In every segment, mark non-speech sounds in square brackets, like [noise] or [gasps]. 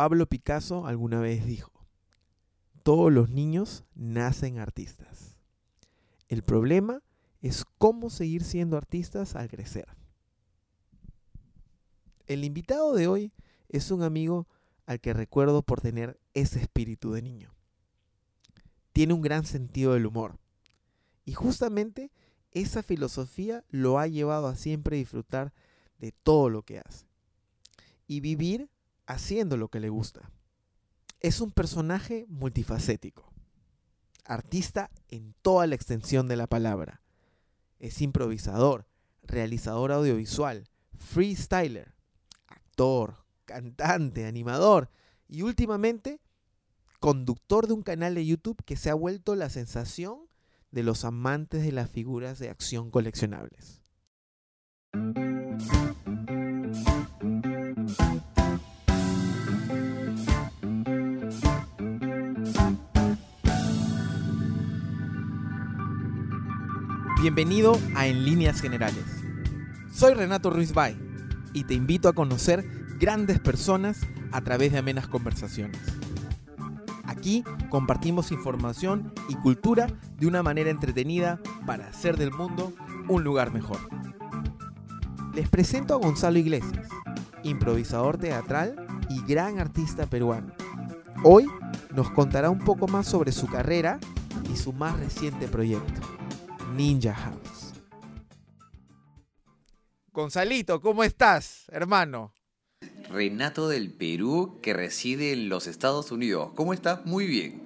Pablo Picasso alguna vez dijo, todos los niños nacen artistas. El problema es cómo seguir siendo artistas al crecer. El invitado de hoy es un amigo al que recuerdo por tener ese espíritu de niño. Tiene un gran sentido del humor. Y justamente esa filosofía lo ha llevado a siempre disfrutar de todo lo que hace. Y vivir haciendo lo que le gusta. Es un personaje multifacético. Artista en toda la extensión de la palabra. Es improvisador, realizador audiovisual, freestyler, actor, cantante, animador y últimamente conductor de un canal de YouTube que se ha vuelto la sensación de los amantes de las figuras de acción coleccionables. Bienvenido a En Líneas Generales. Soy Renato Ruiz Bay y te invito a conocer grandes personas a través de amenas conversaciones. Aquí compartimos información y cultura de una manera entretenida para hacer del mundo un lugar mejor. Les presento a Gonzalo Iglesias, improvisador teatral y gran artista peruano. Hoy nos contará un poco más sobre su carrera y su más reciente proyecto. Ninja House. Gonzalito, ¿cómo estás, hermano? Renato del Perú, que reside en los Estados Unidos. ¿Cómo estás? Muy bien.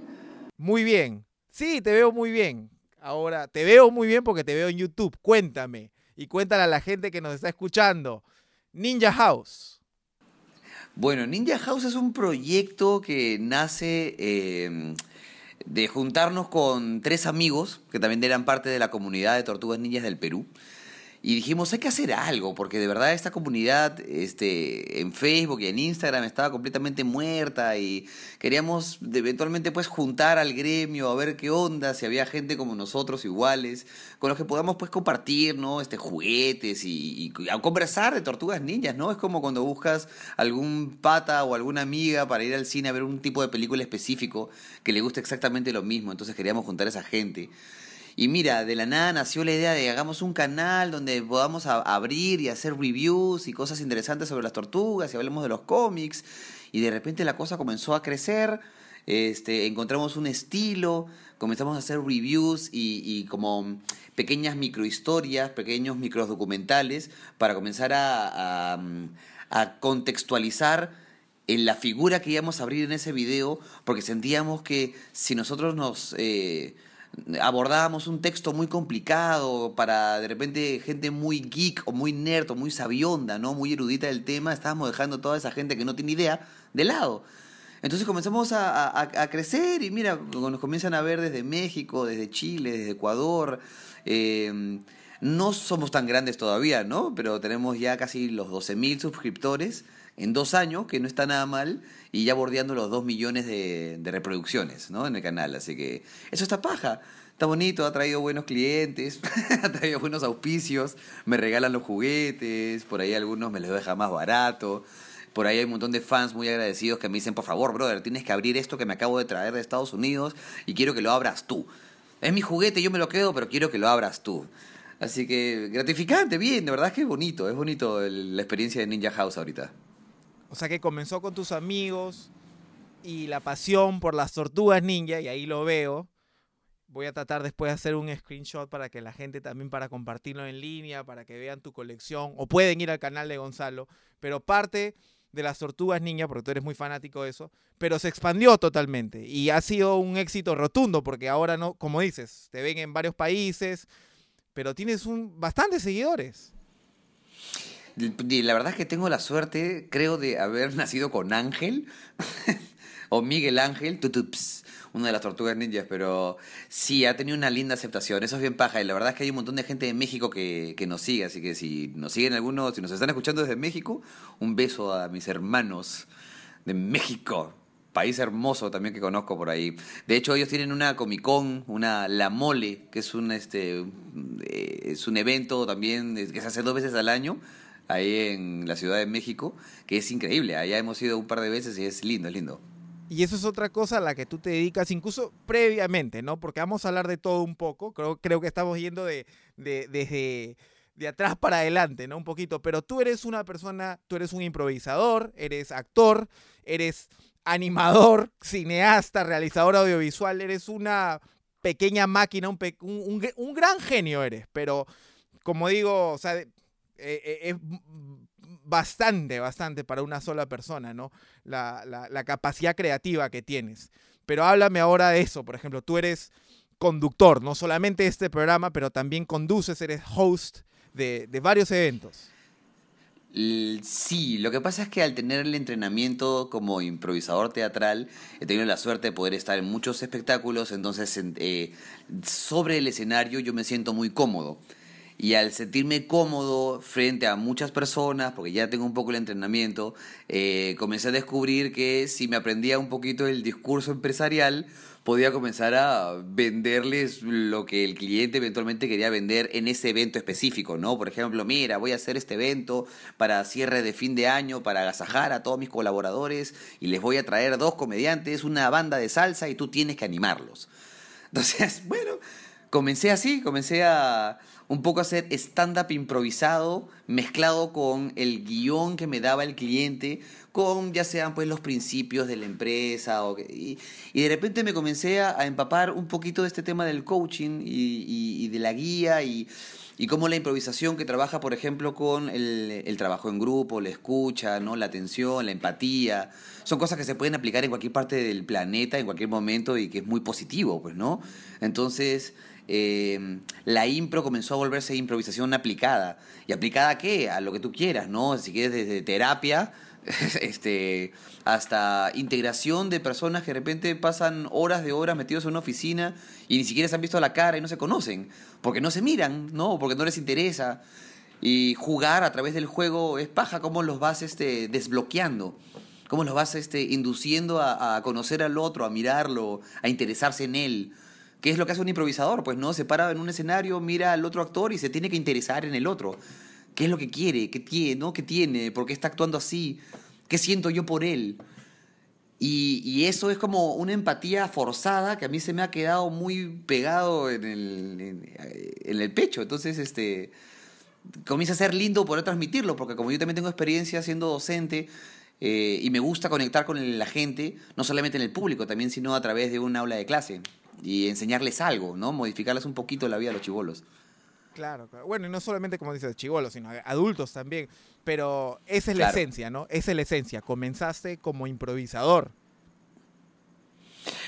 Muy bien. Sí, te veo muy bien. Ahora, te veo muy bien porque te veo en YouTube. Cuéntame. Y cuéntale a la gente que nos está escuchando. Ninja House. Bueno, Ninja House es un proyecto que nace eh, de juntarnos con tres amigos que también eran parte de la comunidad de Tortugas Ninjas del Perú. Y dijimos, hay que hacer algo, porque de verdad esta comunidad este, en Facebook y en Instagram estaba completamente muerta y queríamos eventualmente pues juntar al gremio a ver qué onda, si había gente como nosotros iguales, con los que podamos pues compartir, ¿no? Este, juguetes y, y conversar de tortugas ninjas, ¿no? Es como cuando buscas algún pata o alguna amiga para ir al cine a ver un tipo de película específico que le guste exactamente lo mismo, entonces queríamos juntar a esa gente. Y mira, de la nada nació la idea de hagamos un canal donde podamos abrir y hacer reviews y cosas interesantes sobre las tortugas y hablemos de los cómics. Y de repente la cosa comenzó a crecer, este, encontramos un estilo, comenzamos a hacer reviews y, y como pequeñas microhistorias, pequeños microdocumentales para comenzar a, a, contextualizar en la figura que íbamos a abrir en ese video, porque sentíamos que si nosotros nos... Eh, abordábamos un texto muy complicado para de repente gente muy geek o muy nerd o muy sabionda, ¿no? Muy erudita del tema, estábamos dejando toda esa gente que no tiene idea de lado. Entonces comenzamos a, crecer y mira, nos comienzan a ver desde México, desde Chile, desde Ecuador. Eh, no somos tan grandes todavía, ¿no? Pero tenemos ya casi los 12.000 suscriptores en dos años, que no está nada mal, y ya bordeando los dos millones de, de, reproducciones ¿no? en el canal. Así que eso está paja. Está bonito, ha traído buenos clientes, [laughs] ha traído buenos auspicios, me regalan los juguetes, por ahí algunos me los deja más barato. Por ahí hay un montón de fans muy agradecidos que me dicen, por favor, brother, tienes que abrir esto que me acabo de traer de Estados Unidos y quiero que lo abras tú. Es mi juguete, yo me lo quedo, pero quiero que lo abras tú. Así que gratificante, bien, de verdad que es bonito, es bonito la experiencia de Ninja House ahorita. O sea que comenzó con tus amigos y la pasión por las tortugas ninja, y ahí lo veo. Voy a tratar después de hacer un screenshot para que la gente también para compartirlo en línea, para que vean tu colección, o pueden ir al canal de Gonzalo, pero parte de las tortugas ninja, porque tú eres muy fanático de eso, pero se expandió totalmente y ha sido un éxito rotundo, porque ahora no, como dices, te ven en varios países, pero tienes un, bastantes seguidores. La verdad es que tengo la suerte, creo, de haber [laughs] nacido con Ángel, [laughs] o Miguel Ángel, tutups, una de las tortugas ninjas, pero sí, ha tenido una linda aceptación, eso es bien paja, y la verdad es que hay un montón de gente de México que, que nos sigue, así que si nos siguen algunos, si nos están escuchando desde México, un beso a mis hermanos de México, país hermoso también que conozco por ahí. De hecho, ellos tienen una Comic Con, una La Mole, que es un este eh, es un evento también que se hace dos veces al año ahí en la Ciudad de México, que es increíble. Allá hemos ido un par de veces y es lindo, es lindo. Y eso es otra cosa a la que tú te dedicas, incluso previamente, ¿no? Porque vamos a hablar de todo un poco. Creo, creo que estamos yendo de, de, desde de atrás para adelante, ¿no? Un poquito. Pero tú eres una persona, tú eres un improvisador, eres actor, eres animador, cineasta, realizador audiovisual, eres una pequeña máquina, un, un, gran genio eres, pero como digo, o sea, eh, eh, es bastante, bastante para una sola persona, ¿no? La, la, capacidad creativa que tienes. Pero háblame ahora de eso, por ejemplo, tú eres conductor, no solamente de este programa, pero también conduces, eres host de, de varios eventos. Sí, lo que pasa es que al tener el entrenamiento como improvisador teatral, he tenido la suerte de poder estar en muchos espectáculos, entonces eh, sobre el escenario yo me siento muy cómodo. Y al sentirme cómodo frente a muchas personas, porque ya tengo un poco el entrenamiento, eh, comencé a descubrir que si me aprendía un poquito el discurso empresarial, podía comenzar a venderles lo que el cliente eventualmente quería vender en ese evento específico, ¿no? Por ejemplo, mira, voy a hacer este evento para cierre de fin de año, para agasajar a todos mis colaboradores y les voy a traer dos comediantes, una banda de salsa y tú tienes que animarlos. Entonces, [laughs] bueno, comencé así, comencé a un poco hacer stand-up improvisado mezclado con el guion que me daba el cliente, con ya sean pues los principios de la empresa. O, y, de repente me comencé a, empapar un poquito de este tema del coaching y, de la guía y, cómo la improvisación que trabaja, por ejemplo, con el, el, trabajo en grupo, la escucha, ¿no? la atención, la empatía, son cosas que se pueden aplicar en cualquier parte del planeta, en cualquier momento y que es muy positivo, pues, ¿no? Entonces eh, la impro comenzó a volverse improvisación aplicada. ¿Y aplicada a qué? A lo que tú quieras, ¿no? Si quieres desde terapia [laughs] este, hasta integración de personas que de repente pasan horas de horas metidos en una oficina y ni siquiera se han visto la cara y no se conocen, porque no se miran, ¿no? Porque no les interesa. Y jugar a través del juego es paja, cómo los vas este, desbloqueando, cómo los vas este, induciendo a, a conocer al otro, a mirarlo, a interesarse en él. ¿Qué es lo que hace un improvisador? Pues no, se para en un escenario, mira al otro actor y se tiene que interesar en el otro. ¿Qué es lo que quiere? ¿Qué tiene? ¿no? ¿Qué tiene? ¿Por qué está actuando así? ¿Qué siento yo por él? Y, eso es como una empatía forzada que a mí se me ha quedado muy pegado en el, en, el pecho. Entonces, este, comienza a ser lindo poder transmitirlo, porque como yo también tengo experiencia siendo docente eh, y me gusta conectar con la gente, no solamente en el público, también sino a través de un aula de clase y enseñarles algo, ¿no? Modificarles un poquito la vida a los chivolos. Claro, Bueno, y no solamente, como dices, chivolos, sino adultos también. Pero esa es la esencia, ¿no? Esa es la esencia. Comenzaste como improvisador.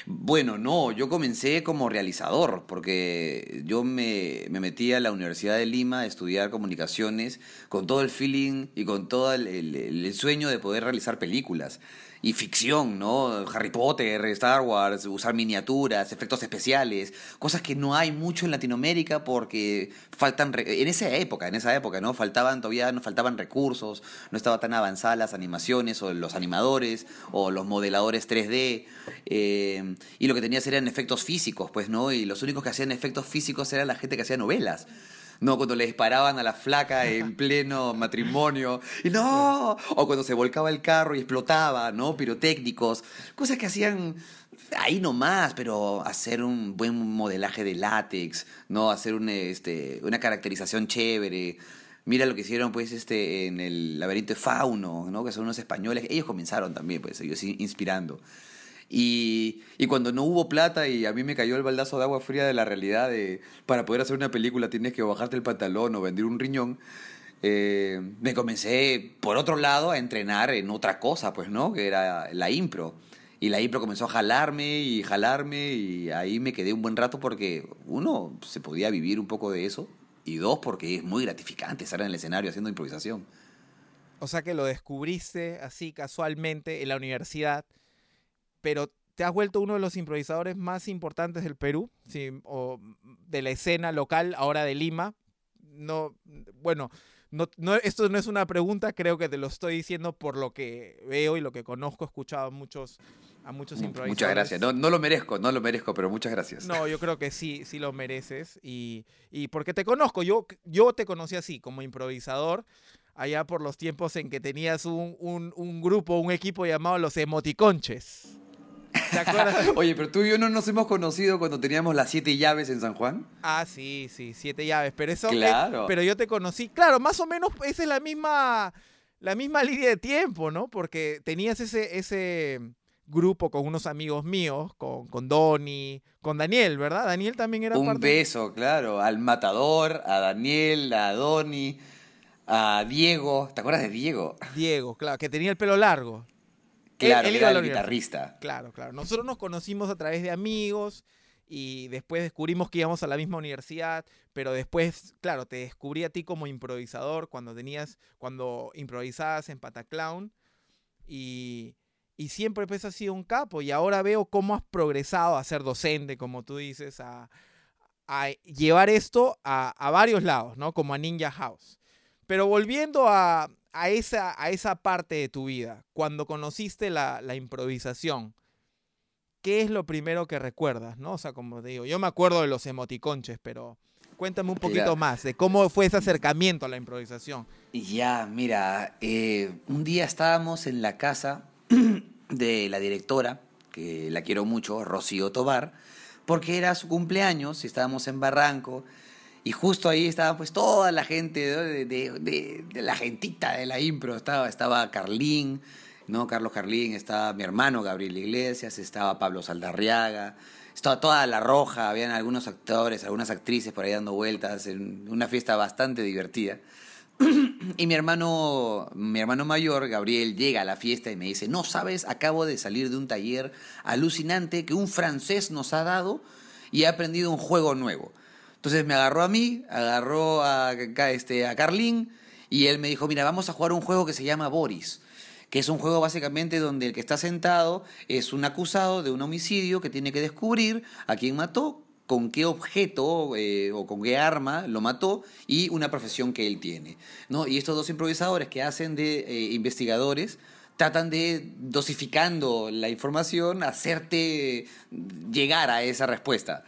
Bueno, no, yo comencé como realizador, porque yo me, metí a la Universidad de Lima a estudiar comunicaciones con todo el feeling y con todo el sueño de poder realizar películas y ficción, ¿no? Harry Potter, Star Wars, usar miniaturas, efectos especiales, cosas que no hay mucho en Latinoamérica porque faltan, en esa época, en esa época, ¿no? Faltaban todavía, nos faltaban recursos, no estaba tan avanzadas las animaciones o los animadores o los modeladores 3D eh, y lo que tenías eran efectos físicos, pues, ¿no? Y los únicos que hacían efectos físicos eran la gente que hacía novelas. No, cuando le disparaban a la flaca en [laughs] pleno matrimonio. Y no, o cuando se volcaba el carro y explotaba, ¿no? Pirotécnicos. Cosas que hacían ahí nomás, pero hacer un buen modelaje de látex, ¿no? Hacer un, este, una caracterización chévere. Mira lo que hicieron, pues, este, en el laberinto de Fauno, ¿no? Que son unos españoles. Ellos comenzaron también, pues, ellos inspirando. Y, y, cuando no hubo plata y a mí me cayó el baldazo de agua fría de la realidad de para poder hacer una película tienes que bajarte el pantalón o vender un riñón, eh, me comencé por otro lado a entrenar en otra cosa, pues, ¿no? Que era la impro. Y la impro comenzó a jalarme y jalarme y ahí me quedé un buen rato porque, uno, se podía vivir un poco de eso y dos, porque es muy gratificante estar en el escenario haciendo improvisación. O sea que lo descubriste así casualmente en la universidad pero te has vuelto uno de los improvisadores más importantes del Perú, o de la escena local, ahora de Lima. No, bueno, no, no, esto no es una pregunta, creo que te lo estoy diciendo por lo que veo y lo que conozco, he escuchado a muchos, a muchos improvisadores. Muchas gracias, no, no lo merezco, no lo merezco, pero muchas gracias. No, yo creo que sí, sí lo mereces y, y porque te conozco, yo, yo te conocí así, como improvisador, allá por los tiempos en que tenías un, un, un grupo, un equipo llamado los Emoticonches. ¿Te acuerdas? [laughs] Oye, pero tú y yo no nos hemos conocido cuando teníamos las siete llaves en San Juan. Ah, sí, sí, siete llaves. Pero eso. Claro. pero yo te conocí. Claro, más o menos esa es la misma. La misma línea de tiempo, ¿no? Porque tenías ese, ese grupo con unos amigos míos, con, con Donny, con Daniel, ¿verdad? Daniel también era Un parte. beso, claro. Al matador, a Daniel, a Donny, a Diego. ¿Te acuerdas de Diego? Diego, claro, que tenía el pelo largo. Claro, Él- él era el guitarrista. Claro, claro. Nosotros nos conocimos a través de amigos y después descubrimos que íbamos a la misma universidad, pero después, claro, te descubrí a ti como improvisador cuando tenías, cuando improvisabas en Pataclown y, y siempre pues has sido un capo y ahora veo cómo has progresado a ser docente, como tú dices, a, a llevar esto a, a varios lados, ¿no? Como a Ninja House. Pero volviendo a, a esa, a esa parte de tu vida, cuando conociste la, la improvisación, ¿qué es lo primero que recuerdas? ¿no? O sea, como te digo, yo me acuerdo de los emoticonches, pero cuéntame un poquito Claro. más de cómo fue ese acercamiento a la improvisación. Ya, mira, eh, un día estábamos en la casa [clears throat] de la directora, que la quiero mucho, Rocío Tobar, porque era su cumpleaños y estábamos en Barranco. Y justo ahí estaba pues toda la gente, de la gentita de la impro. Estaba, estaba Carlín, ¿no? Carlos Carlín, estaba mi hermano Gabriel Iglesias, estaba Pablo Saldarriaga, estaba toda la roja, habían algunos actores, algunas actrices por ahí dando vueltas, en una fiesta bastante divertida. [clears throat] Y mi hermano, mi hermano mayor, Gabriel, llega a la fiesta y me dice, no, sabes, acabo de salir de un taller alucinante que un francés nos ha dado y he aprendido un juego nuevo. Entonces me agarró a mí, agarró a, este, a Carlín y él me dijo, mira, vamos a jugar un juego que se llama Boris, que es un juego básicamente donde el que está sentado es un acusado de un homicidio que tiene que descubrir a quién mató, con qué objeto eh, o con qué arma lo mató y una profesión que él tiene. ¿no? Y estos dos improvisadores que hacen de eh, investigadores tratan de, dosificando la información, hacerte llegar a esa respuesta.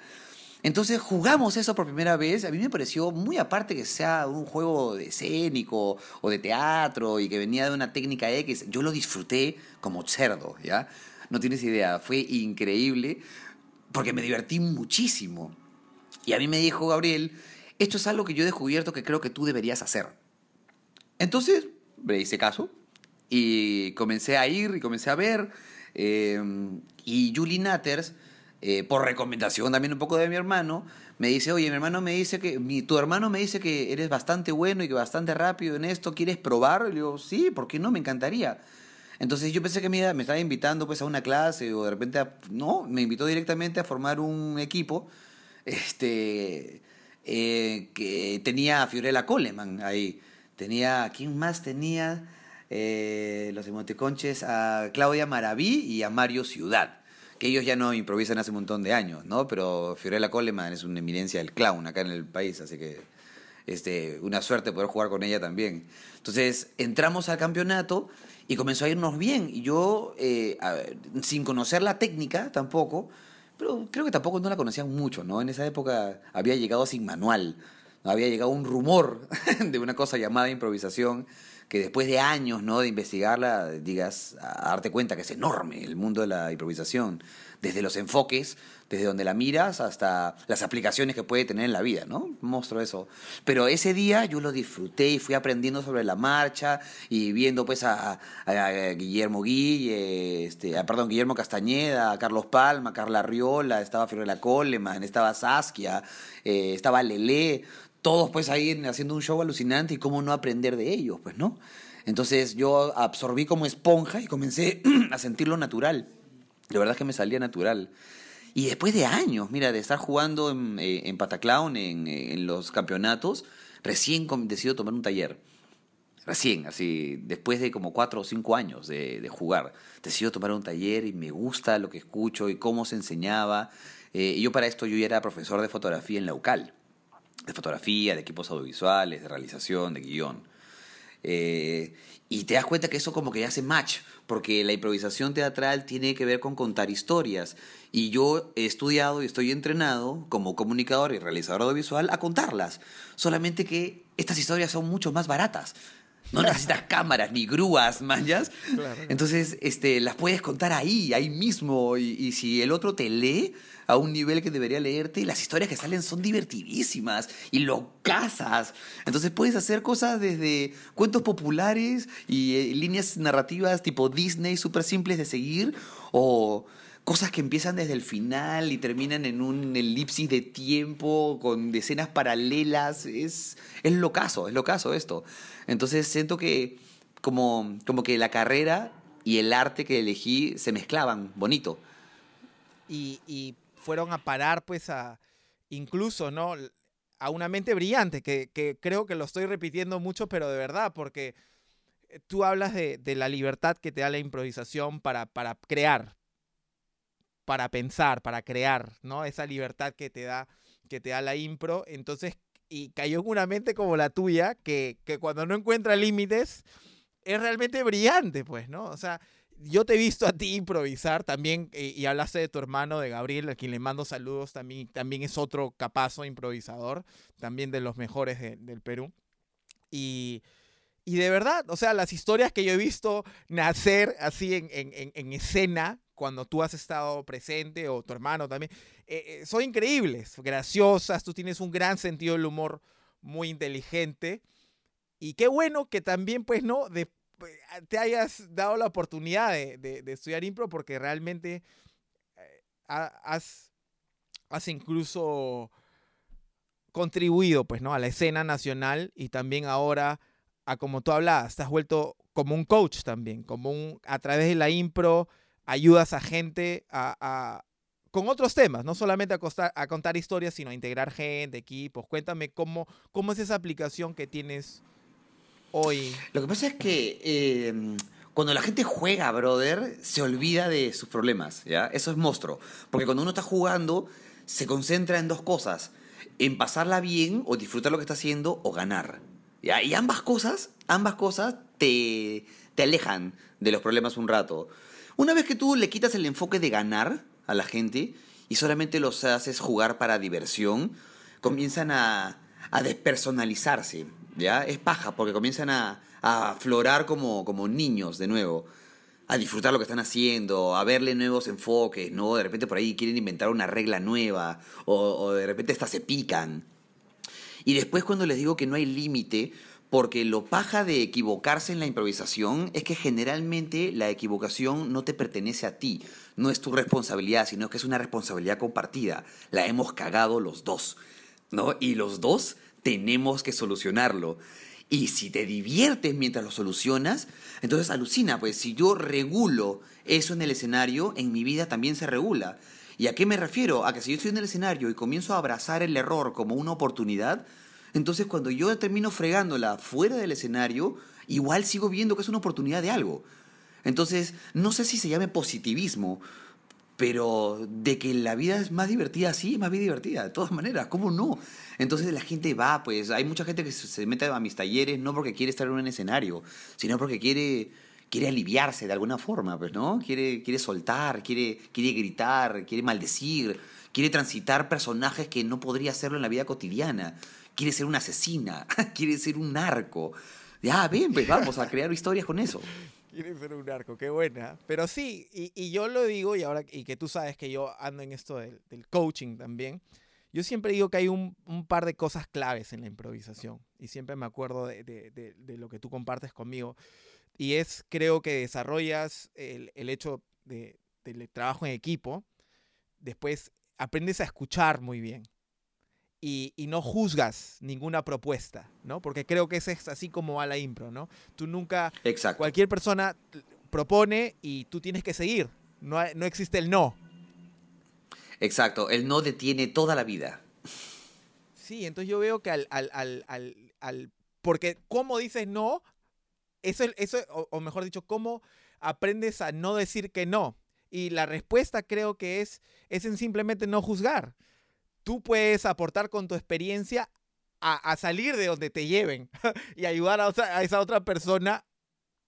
Entonces jugamos eso por primera vez. A mí me pareció muy aparte que sea un juego de escénico o de teatro y que venía de una técnica X. Yo lo disfruté como cerdo, ¿ya? No tienes idea. Fue increíble porque me divertí muchísimo. Y a mí me dijo Gabriel, esto es algo que yo he descubierto que creo que tú deberías hacer. Entonces le hice caso y comencé a ir y comencé a ver. eh, y Julie Natters, eh, por recomendación también un poco de mi hermano, me dice, oye, mi hermano me dice que, tu hermano me dice que eres bastante bueno y que bastante rápido en esto, ¿quieres probar? Y le digo, sí, ¿por qué no? Me encantaría. Entonces yo pensé que me, me estaba invitando pues a una clase o de repente, a- no, me invitó directamente a formar un equipo este, eh, que tenía a Fiorella Coleman ahí. Tenía, ¿quién más tenía? Eh, los emoticonches, a Claudia Maraví y a Mario Ciudad. Que ellos ya no improvisan hace un montón de años, ¿no? Pero Fiorella Coleman es una eminencia del clown acá en el país, así que este, una suerte poder jugar con ella también. Entonces entramos al campeonato y comenzó a irnos bien. Y yo, eh, sin conocer la técnica tampoco, pero creo que tampoco no la conocían mucho, ¿no? En esa época había llegado sin manual, había llegado un rumor [laughs] de una cosa llamada improvisación que después de años ¿no? de investigarla, digas, a darte cuenta que es enorme el mundo de la improvisación, desde los enfoques, desde donde la miras hasta las aplicaciones que puede tener en la vida, ¿no? Monstruo eso. Pero ese día yo lo disfruté y fui aprendiendo sobre la marcha y viendo pues a, a- a Guillermo Guille, este, a, perdón, Guillermo Castañeda, a Carlos Palma, Carla Riola, estaba Fiorella Coleman, estaba Saskia, eh, estaba Lelé, todos pues ahí en- haciendo un show alucinante y cómo no aprender de ellos, pues, ¿no? Entonces yo absorbí como esponja y comencé [clears throat] a sentirlo natural. De verdad es que me salía natural. Y después de años, mira, de estar jugando en, eh, en Pataclown, en, eh, en los campeonatos, recién decido tomar un taller. Recién, así, después de como cuatro o cinco años de, de jugar, decido tomar un taller y me gusta lo que escucho y cómo se enseñaba. Eh, y yo para esto yo ya era profesor de fotografía en la UCAL, de fotografía, de equipos audiovisuales, de realización, de guion. Eh, y te das cuenta que eso como que hace match, porque la improvisación teatral tiene que ver con contar historias. Y yo he estudiado y estoy entrenado como comunicador y realizador audiovisual a contarlas. Solamente que estas historias son mucho más baratas. No necesitas [laughs] cámaras ni grúas, manjas. Entonces, este, las puedes contar ahí, ahí mismo. Y, si el otro te lee a un nivel que debería leerte, las historias que salen son divertidísimas y lo cazas. Entonces puedes hacer cosas desde cuentos populares y eh, líneas narrativas tipo Disney súper simples de seguir o cosas que empiezan desde el final y terminan en un elipsis de tiempo con decenas paralelas. Es, es locazo, es locazo esto. Entonces siento que como, como que la carrera y el arte que elegí se mezclaban, bonito. Y, fueron a parar pues a incluso, ¿no? A una mente brillante, que, creo que lo estoy repitiendo mucho, pero de verdad, porque tú hablas de, la libertad que te da la improvisación para, para crear, para pensar, para crear, ¿no? Esa libertad que te da, que te da la impro. Entonces, y cayó en una mente como la tuya, que, que cuando no encuentra límites, es realmente brillante, pues, ¿no? O sea, yo te he visto a ti improvisar también, y, y hablaste de tu hermano, de Gabriel, a quien le mando saludos, también, también es otro capazo improvisador, también de los mejores del Perú. Y, y de verdad, o sea, las historias que yo he visto nacer así en, en, en escena, cuando tú has estado presente o tu hermano también, eh, eh, son increíbles, graciosas, tú tienes un gran sentido del humor muy inteligente. Y qué bueno que también, pues, ¿no? De, eh, te hayas dado la oportunidad de, de, estudiar impro porque realmente has, has incluso contribuido, pues, ¿no? A la escena nacional y también ahora a como tú hablabas, te has vuelto como un coach también, como un, a través de la impro, ayudas a gente a, con otros temas, no solamente a, a, contar historias, sino a integrar gente, equipos. Cuéntame cómo, cómo es esa aplicación que tienes hoy. Lo que pasa es que em, cuando la gente juega, brother, se olvida de sus problemas, ¿ya? Eso es monstruo. Porque cuando uno está jugando, se concentra en dos cosas. En pasarla bien o disfrutar lo que está haciendo o ganar. Y ambas cosas, ambas cosas te, te alejan de los problemas un rato. Una vez que tú le quitas el enfoque de ganar a la gente y solamente los haces jugar para diversión, comienzan a, a despersonalizarse, ¿ya? Es paja porque comienzan a, a aflorar como, como niños de nuevo, a disfrutar lo que están haciendo, a verle nuevos enfoques, ¿no? De repente por ahí quieren inventar una regla nueva o, de repente hasta se pican. Y después cuando les digo que no hay límite, porque lo paja de equivocarse en la improvisación es que generalmente la equivocación no te pertenece a ti, no es tu responsabilidad, sino que es una responsabilidad compartida. La hemos cagado los dos, ¿no? Y los dos tenemos que solucionarlo. Y si te diviertes mientras lo solucionas, entonces alucina, pues si yo regulo eso en el escenario, en mi vida también se regula. ¿Y a qué me refiero? A que si yo estoy en el escenario y comienzo a abrazar el error como una oportunidad, entonces cuando yo termino fregándola fuera del escenario, igual sigo viendo que es una oportunidad de algo. Entonces, no sé si se llame positivismo, pero de que la vida es más divertida, sí, más bien divertida, de todas maneras, ¿cómo no? Entonces la gente va, pues hay mucha gente que se mete a mis talleres no porque quiere estar en un escenario, sino porque quiere quiere aliviarse de alguna forma, pues, ¿no? Quiere, quiere soltar, quiere, quiere gritar, quiere maldecir, quiere transitar personajes que no podría hacerlo en la vida cotidiana. Quiere ser una asesina, [laughs] quiere ser un narco. Ya, ven, pues vamos a crear historias con eso. Quiere ser un narco, qué buena. Pero sí, y, yo lo digo, y ahora y que tú sabes que yo ando en esto del, coaching también, yo siempre digo que hay un, par de cosas claves en la improvisación. Y siempre me acuerdo de, de lo que tú compartes conmigo. Y es, creo que desarrollas el, el hecho de, del trabajo en equipo, después aprendes a escuchar muy bien y, y, no juzgas ninguna propuesta, ¿no? Porque creo que ese es así como va la impro, ¿no? Tú nunca... Exacto. Cualquier persona propone y tú tienes que seguir. No, no existe el no. Exacto, el no detiene toda la vida. Sí, entonces yo veo que al, al, al, al, porque como dices no, eso, eso o, mejor dicho, ¿cómo aprendes a no decir que no? Y la respuesta creo que es, es en simplemente no juzgar. Tú puedes aportar con tu experiencia a, salir de donde te lleven [laughs] y ayudar a, esa otra persona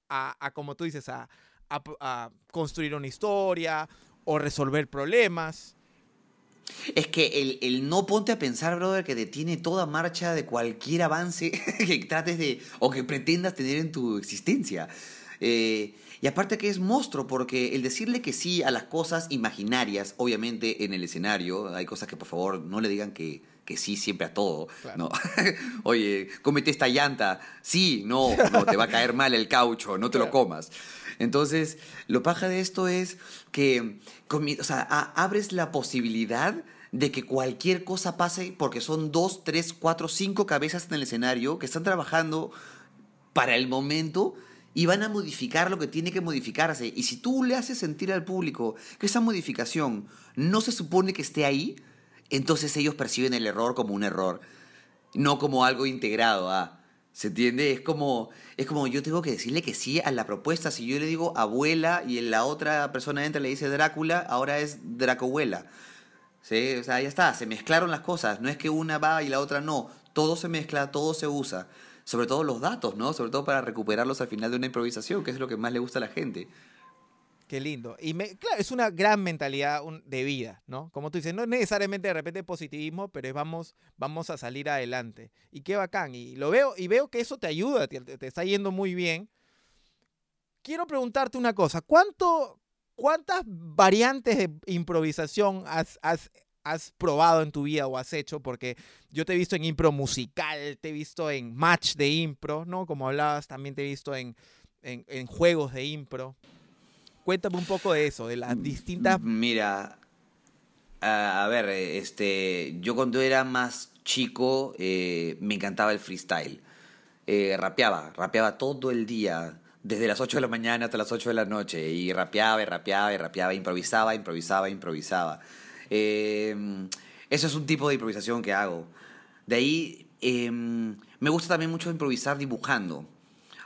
a, como tú dices, a, construir una historia o resolver problemas. Es que el, el no ponte a pensar, brother, que detiene toda marcha de cualquier avance [laughs] que trates de o que pretendas tener en tu existencia. Eh, y aparte que es monstruo, porque el decirle que sí a las cosas imaginarias, obviamente en el escenario, hay cosas que por favor no le digan que, que sí siempre a todo. ¿no? [laughs] Oye, cómete esta llanta. Sí, no, no, te va a caer mal el caucho, no te lo comas. Entonces, lo paja de esto es que abres la posibilidad de que cualquier cosa pase porque son dos, tres, cuatro, cinco cabezas en el escenario que están trabajando para el momento y van a modificar lo que tiene que modificarse. Y si tú le haces sentir al público que esa modificación no se supone que esté ahí, entonces ellos perciben el error como un error, no como algo integrado a... ¿Se entiende? Es como, es como yo tengo que decirle que sí a la propuesta. Si yo le digo abuela y la otra persona entra y le dice Drácula, ahora es Dracohuela. ¿Sí? O sea, ya está, se mezclaron las cosas. No es que una va y la otra no. Todo se mezcla, todo se usa sobre todo los datos, ¿no? Sobre todo para recuperarlos al final de una improvisación, que es lo que más le gusta a la gente. Qué lindo. Y claro, es una gran mentalidad de vida, ¿no? Como tú dices, no es necesariamente de repente positivismo, pero es vamos, vamos a salir adelante. Y qué bacán. Y lo veo, y veo que eso te ayuda, te, está yendo muy bien. Quiero preguntarte una cosa. ¿Cuánto, ¿Cuántas variantes de improvisación has, has has probado en tu vida o has hecho, porque yo te he visto en impro musical, te he visto en match de impro, ¿no? Como hablabas, también te he visto en, en, juegos de impro. Cuéntame un poco de eso, de las distintas... Mira, a, ver, este, yo cuando era más chico eh, me encantaba el freestyle. Eh, rapeaba, rapeaba todo el día, desde las 8 de la mañana hasta las 8 de la noche, y rapeaba y rapeaba y rapeaba, improvisaba, improvisaba, improvisaba. Em, eso es un tipo de improvisación que hago. De ahí em, me gusta también mucho improvisar dibujando.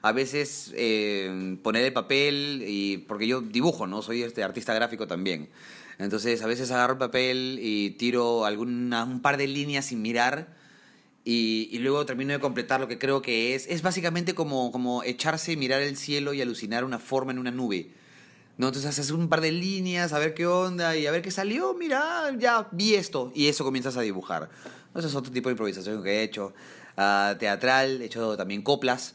A veces em, poner el papel, y, porque yo dibujo, ¿no? Soy este artista gráfico también. Entonces a veces agarro el papel y tiro alguna, un par de líneas sin mirar y, y, luego termino de completar lo que creo que es. Es básicamente como, como echarse, mirar el cielo y alucinar una forma en una nube. ¿no? Entonces haces un par de líneas, a ver qué onda y a ver qué salió, mira, ya vi esto. Y eso comienzas a dibujar. Ese es otro tipo de improvisación que he hecho. Uh, teatral, he hecho también coplas.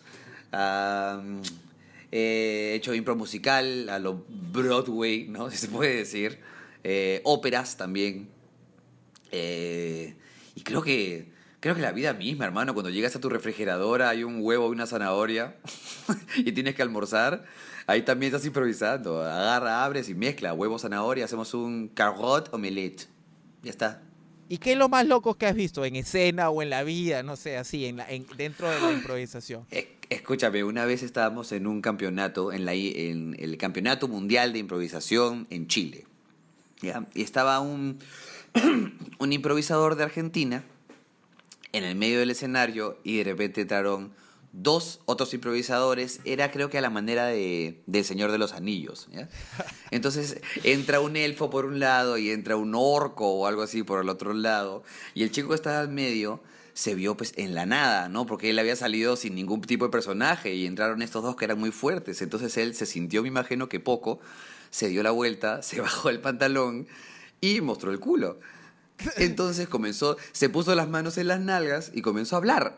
He hecho impro musical a lo Broadway, ¿no? [laughs] Si se puede decir. Eh, óperas también. Eh, y creo que, creo que la vida misma, hermano, cuando llegas a tu refrigeradora hay un huevo y una zanahoria [laughs] y tienes que almorzar Ahí también estás improvisando. Agarra, abres y mezcla. Huevo, zanahoria, hacemos un carrot omelette. Ya está. ¿Y qué es lo más loco que has visto en escena o en la vida? No sé, así, en, dentro de la improvisación. Escúchame, una vez estábamos en un campeonato, en, la, en el Campeonato Mundial de Improvisación en Chile. ¿ya? Y estaba un, [clears throat] un improvisador de Argentina en el medio del escenario y de repente entraron dos otros improvisadores, era creo que a la manera de, del Señor de los Anillos. [laughs] Entonces entra un elfo por un lado y entra un orco o algo así por el otro lado, y el chico que estaba al medio se vio pues en la nada, ¿no? Porque él había salido sin ningún tipo de personaje y entraron estos dos que eran muy fuertes. Entonces él se sintió, me imagino que poco, se dio la vuelta, [laughs] se bajó el pantalón y mostró el culo. Entonces comenzó, se puso las manos en las nalgas y comenzó a hablar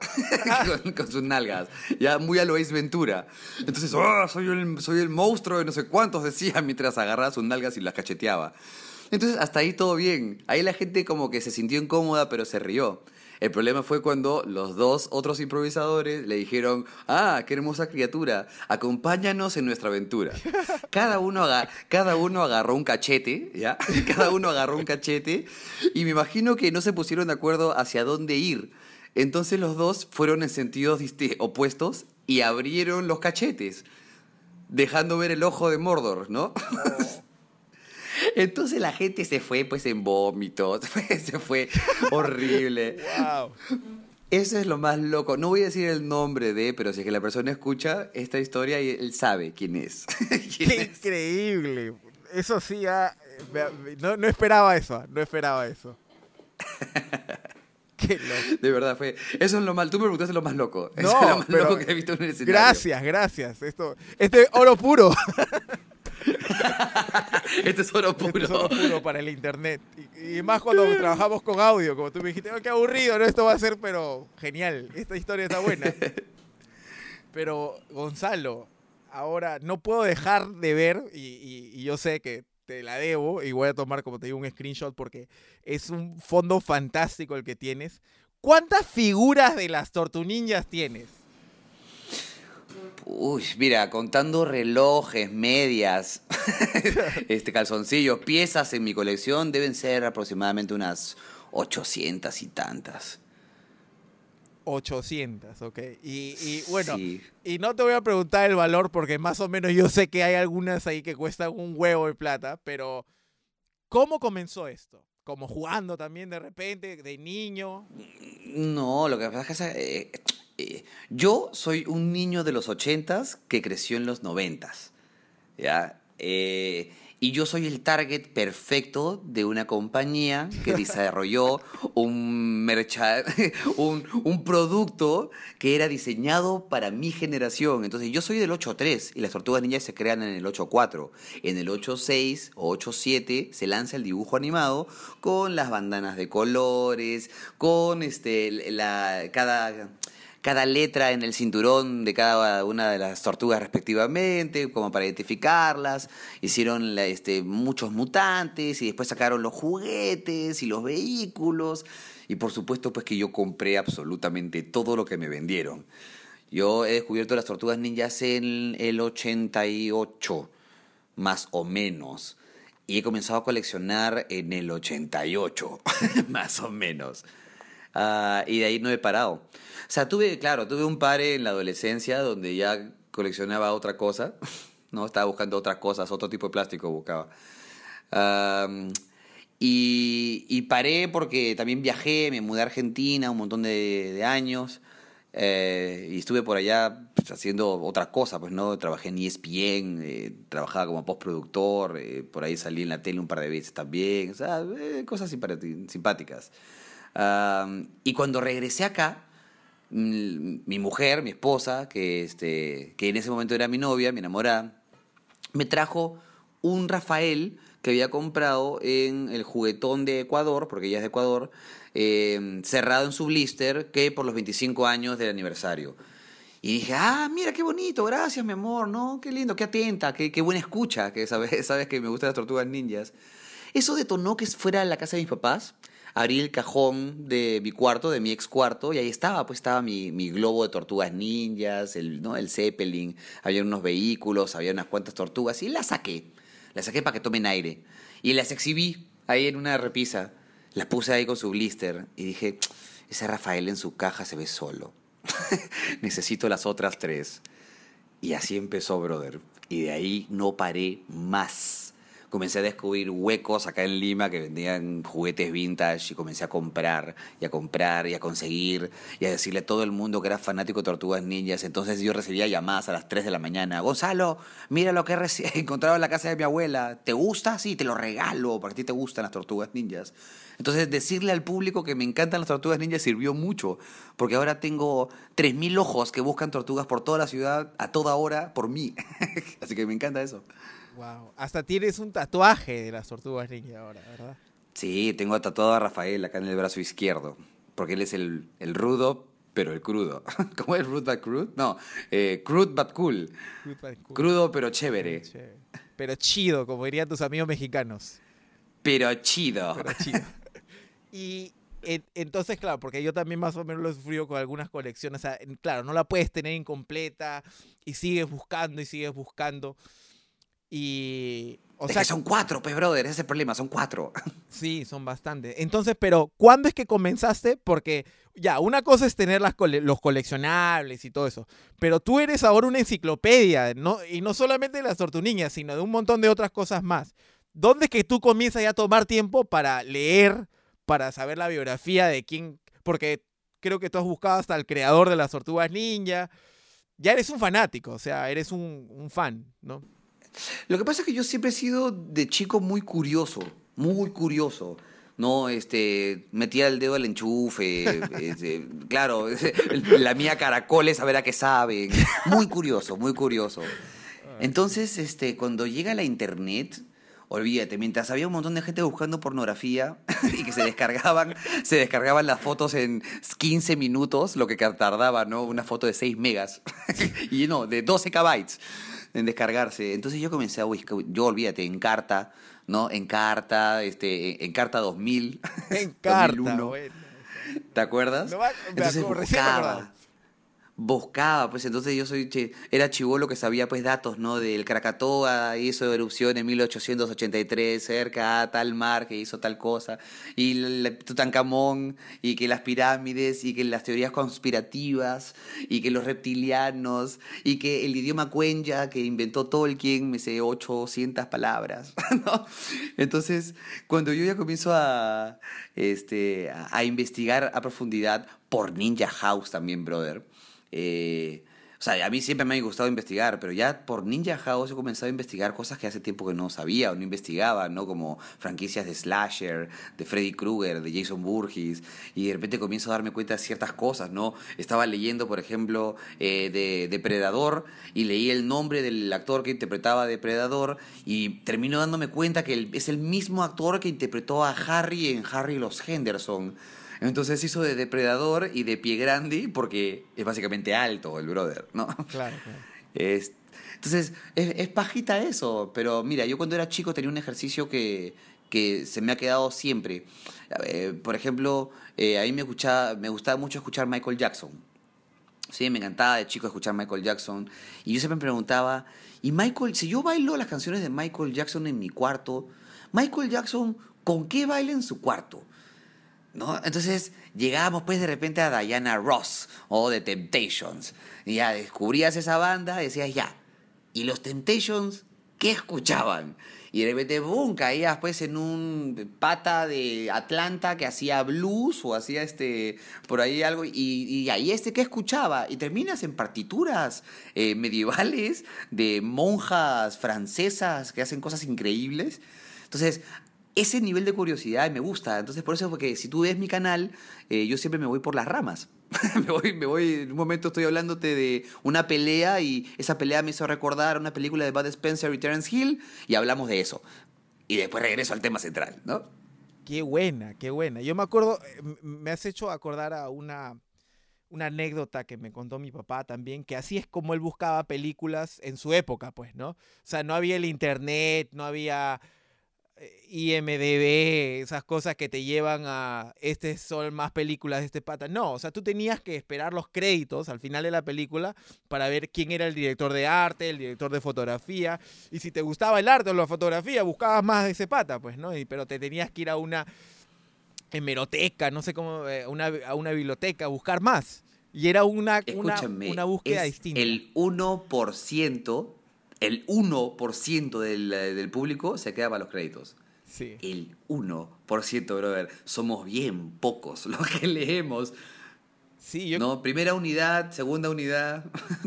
[laughs] con, sus nalgas, ya muy a lo Ventura. Entonces, oh, soy, el, soy el monstruo de no sé cuántos, decía [laughs] mientras agarraba sus nalgas y las cacheteaba. Entonces, hasta ahí todo bien. Ahí la gente como que se sintió incómoda, pero se rió. El problema fue cuando los dos otros improvisadores le dijeron, ah, qué hermosa criatura, acompáñanos en nuestra aventura. [laughs] Cada uno, cada uno agarró un cachete, ¿ya? [laughs] Cada uno agarró un cachete y me imagino que no se pusieron de acuerdo hacia dónde ir. Entonces los dos fueron en sentidos opuestos y abrieron los cachetes, dejando ver el ojo de Mordor, ¿no? [laughs] Entonces la gente se fue pues en vómitos, [laughs] se fue horrible. Wow. Eso es lo más loco. No voy a decir el nombre de, pero si es que la persona escucha esta historia, él sabe quién es. [laughs] Qué increíble. Eso sí, ah, no, no, esperaba eso, no esperaba eso. [laughs] Qué loco. De verdad, fue. Eso es lo más. Tú me preguntaste lo más loco. Eso es lo más loco que he visto en el escenario. Gracias, gracias. Esto, este oro puro. [laughs] este es oro puro. Este es oro puro para el internet. Y, y más cuando trabajamos con audio, como tú me dijiste, "Oh, qué aburrido, ¿no? Esto va a ser, pero genial. Esta historia está buena. [laughs] Pero, Gonzalo, ahora no puedo dejar de ver, y, y- y yo sé que te la debo, y voy a tomar, como te digo, un screenshot porque es un fondo fantástico el que tienes. ¿Cuántas figuras de las tortuninjas tienes? Uy, mira, contando relojes, medias, [laughs] este calzoncillos, piezas en mi colección deben ser aproximadamente unas 800 y tantas. 800, ok. Y, y bueno, Sí. y no te voy a preguntar el valor porque más o menos yo sé que hay algunas ahí que cuestan un huevo de plata, pero ¿cómo comenzó esto? Como jugando también de repente, de niño. No, lo que pasa es que eh, yo soy un niño de los ochentas que creció en los noventas, ¿ya? Eh, y yo soy el target perfecto de una compañía que desarrolló un, [laughs] un, un producto que era diseñado para mi generación. Entonces, yo soy del 8.3 y las tortugas ninjas se crean en el 8.4. En el 8.6 o 8.7 se lanza el dibujo animado con las bandanas de colores, con este, la, cada cada letra en el cinturón de cada una de las tortugas respectivamente, como para identificarlas. Hicieron este, muchos mutantes y después sacaron los juguetes y los vehículos. Y por supuesto, pues que yo compré absolutamente todo lo que me vendieron. Yo he descubierto las tortugas ninjas en el 88, más o menos. Y he comenzado a coleccionar en el 88, [laughs] más o menos. Ah, y de ahí no he parado. O sea, tuve, claro, tuve un par en la adolescencia donde ya coleccionaba otra cosa, [laughs] ¿no? Estaba buscando otras cosas, otro tipo de plástico buscaba. Am, y, y paré porque también viajé, me mudé a Argentina un montón de, de años. eh, y estuve por allá pues, haciendo otra cosa, pues no, trabajé en ESPN, eh, trabajaba como postproductor, eh, por ahí salí en la tele un par de veces también, o sea, eh, cosas simpáticas. Y cuando regresé acá, mi mujer, mi esposa, que, este, que en ese momento era mi novia, mi enamorada, me trajo un Rafael que había comprado en el juguetón de Ecuador, porque ella es de Ecuador, eh, cerrado en su blister, que por los 25 años del aniversario. Y dije, ah, mira qué bonito, gracias mi amor, ¿no? Qué lindo, qué atenta, qué, qué buena escucha, que sabes, [laughs] sabes que me gustan las tortugas ninjas. Eso detonó que fuera a la casa de mis papás, abrí el cajón de mi cuarto, de mi ex cuarto, y ahí estaba, pues estaba mi, mi globo de tortugas ninjas, el, ¿no? el Zeppelin, había unos vehículos, había unas cuantas tortugas, y las saqué. Las saqué para que tomen aire. Y las exhibí ahí en una repisa. Las puse ahí con su blister, y dije, ese Rafael en su caja se ve solo. [laughs] Necesito las otras tres. Y así empezó, brother. Y de ahí no paré más. Comencé a descubrir huecos acá en Lima que vendían juguetes vintage y comencé a comprar y a comprar y a conseguir y a decirle a todo el mundo que era fanático de Tortugas Ninjas. Entonces yo recibía llamadas a las 3 de la mañana. Gonzalo, mira lo que he [laughs] encontrado en la casa de mi abuela. ¿Te gusta? Sí, te lo regalo porque a ti te gustan las Tortugas Ninjas. Entonces decirle al público que me encantan las Tortugas Ninjas sirvió mucho porque ahora tengo 3.000 ojos que buscan tortugas por toda la ciudad a toda hora por mí. [laughs] Así que me encanta eso. Wow. Hasta tienes un tatuaje de las tortugas ninja ahora, ¿verdad? Sí, tengo tatuado a Rafael acá en el brazo izquierdo, porque él es el, el rudo, pero el crudo. [laughs] ¿Cómo es rude but crude? No, eh, crude but cool. Crudo pero chévere. Chévere. Pero chido, como dirían tus amigos mexicanos. Pero chido. Pero chido. [laughs] y en- entonces, claro, porque yo también más o menos lo he sufrido con algunas colecciones. O sea, en- claro, no la puedes tener incompleta y sigues buscando y sigues buscando. Y. O es sea, que son cuatro, pues, brother, ese es el problema, son cuatro. [laughs] Sí, son bastantes. Entonces, pero ¿cuándo es que comenzaste? Porque ya, una cosa es tener las cole- los coleccionables y todo eso, pero tú eres ahora una enciclopedia, ¿no? y no solamente de las tortuniñas, sino de un montón de otras cosas más. ¿Dónde es que tú comienzas ya a tomar tiempo para leer, para saber la biografía de quién? Porque creo que tú has buscado hasta el creador de las tortugas ninja. Ya eres un fanático, o sea, eres un, un fan, ¿no? Lo que pasa es que yo siempre he sido de chico muy curioso, muy curioso. No, este, metía el dedo al enchufe, [laughs] este, claro, [laughs] la mía caracoles a ver a qué saben. Muy curioso, muy curioso. Entonces, este, cuando llega la internet, olvídate, mientras había un montón de gente buscando pornografía [laughs] y que se descargaban, se descargaban las fotos en 15 minutos, lo que tardaba, ¿no? Una foto de 6 megas. y no, de 12 KB en descargarse. Entonces yo comencé a buscar, yo olvídate, en carta, ¿no? En carta, este, en carta 2000. [laughs] En [laughs] carta, bueno. ¿Te acuerdas? No, me Entonces buscaba, buscaba, pues entonces yo soy, era chivolo que sabía pues datos, ¿no? Del Krakatoa hizo erupción en 1883 cerca a tal mar que hizo tal cosa, y el Tutankamón, y que las pirámides, y que las teorías conspirativas, y que los reptilianos, y que el idioma cuenya que inventó Tolkien, me sé 800 palabras. [laughs] Entonces, cuando yo ya comienzo a, este, a investigar a profundidad por Ninja House también, brother, eh, o sea, a mí siempre me ha gustado investigar, pero ya por Ninja House he comenzado a investigar cosas que hace tiempo que no sabía o no investigaba, ¿no? Como franquicias de Slasher, de Freddy Krueger, de Jason Burgess, y de repente comienzo a darme cuenta de ciertas cosas, ¿no? Estaba leyendo, por ejemplo, eh, de Depredador y leí el nombre del actor que interpretaba Depredador y termino dándome cuenta que es el mismo actor que interpretó a Harry en Harry los Henderson. Entonces hizo de depredador y de pie grande porque es básicamente alto el brother, ¿no? Claro, claro. Es- entonces, es, es pajita eso, pero mira, yo cuando era chico tenía un ejercicio que, que se me ha quedado siempre. Eh, por ejemplo, eh, a mí me, escuchaba, me gustaba mucho escuchar Michael Jackson. Sí, me encantaba de chico escuchar Michael Jackson. Y yo siempre me preguntaba, ¿y Michael, si yo bailo las canciones de Michael Jackson en mi cuarto, Michael Jackson, ¿con qué baila en su cuarto? ¿No? Entonces llegábamos pues de repente a Diana Ross o The Temptations. Y ya descubrías esa banda decías, ya, ¿y los Temptations qué escuchaban? Y de repente, boom, caías pues en un pata de Atlanta que hacía blues o hacía este, por ahí algo, y, y ahí este qué escuchaba, y terminas en partituras eh, medievales de monjas francesas que hacen cosas increíbles. Entonces, ese nivel de curiosidad me gusta. Entonces, por eso, porque si tú ves mi canal, eh, yo siempre me voy por las ramas. [laughs] me, voy, me voy, en un momento estoy hablándote de una pelea y esa pelea me hizo recordar una película de Bud Spencer y Terence Hill y hablamos de eso. Y después regreso al tema central, ¿no? Qué buena, qué buena. Yo me acuerdo, eh, me has hecho acordar a una, una anécdota que me contó mi papá también, que así es como él buscaba películas en su época, pues, ¿no? O sea, no había el internet, no había IMDB, esas cosas que te llevan a, este son más películas de este pata. No, o sea, tú tenías que esperar los créditos al final de la película para ver quién era el director de arte, el director de fotografía, y si te gustaba el arte o la fotografía, buscabas más de ese pata, pues, ¿no? Y, pero te tenías que ir a una hemeroteca, no sé cómo, eh, una, a una biblioteca, a buscar más. Y era una, una, búsqueda es distinta. El 1%, el 1% del, eh, del público se queda para los créditos. Sí. El 1%, brother. Somos bien pocos [laughs] los que leemos. Sí, yo, ¿No? Primera unidad, segunda unidad,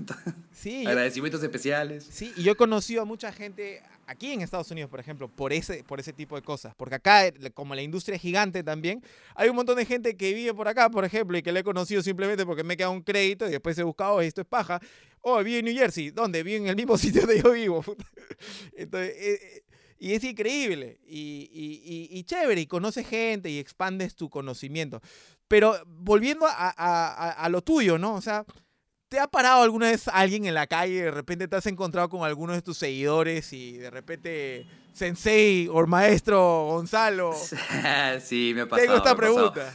[laughs] sí, yo- agradecimientos especiales. Sí, y yo he conocido a mucha gente aquí en Estados Unidos, por ejemplo, por ese, por ese tipo de cosas. Porque acá, eh, como la industria es gigante también, hay un montón de gente que vive por acá, por ejemplo, y que le he conocido simplemente porque me queda un crédito y después he buscado, "Oh, esto es paja. Oh, vive en New Jersey. ¿Dónde? Vive en el mismo [laughs] sitio donde yo vivo. Entonces, eh, eh, y es increíble y, y- y- y chévere, y conoces gente y expandes tu conocimiento. Pero volviendo a, a- a- a lo tuyo, ¿no? O sea, ¿Te ha parado alguna vez alguien en la calle y de repente te has encontrado con alguno de tus seguidores y de repente Sensei o maestro Gonzalo? [laughs] sí, me ha pasado. Tengo esta pregunta.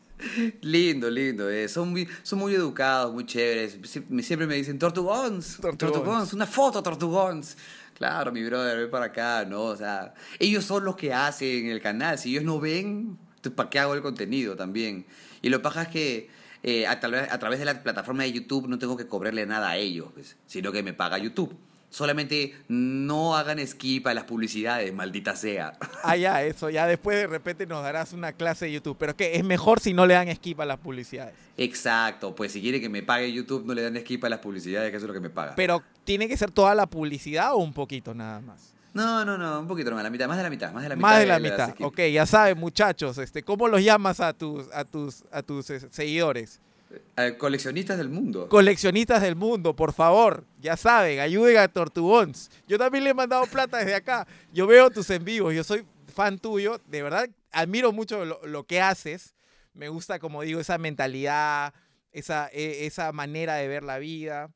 [laughs] Lindo, lindo. eh, Son, muy, son muy educados, muy chéveres. Sie- Siempre me dicen, Tortugons, Tortugons. Tortugons, una foto, Tortugons. Claro, mi brother, ven para acá, ¿no? O sea, ellos son los que hacen el canal. Si ellos no ven, ¿para qué hago el contenido también? Y lo paja es que eh, a, través, a través de la plataforma de YouTube no tengo que cobrarle nada a ellos, pues, sino que me paga YouTube. Solamente no hagan skip a las publicidades, maldita sea. [laughs] Ah, ya, eso, ya después de repente nos darás una clase de YouTube. Pero que es mejor si no le dan skip a las publicidades. Exacto, pues si quiere que me pague YouTube, no le dan skip a las publicidades, que eso es lo que me paga. Pero ¿tiene que ser toda la publicidad o un poquito nada más? No, no, no, un poquito más, la mitad, más de la mitad, más de la mitad. Más de la mitad. Ok, ya saben, muchachos, este, ¿cómo los llamas a tus, a tus, a tus eh, seguidores? Eh, coleccionistas del mundo. Coleccionistas del mundo, por favor, ya saben, ayuden a Tortugons. Yo también le he mandado plata desde acá. Yo veo tus en vivos, yo soy fan tuyo, de verdad admiro mucho lo, que haces. Me gusta, como digo, esa mentalidad, esa, e, esa manera de ver la vida.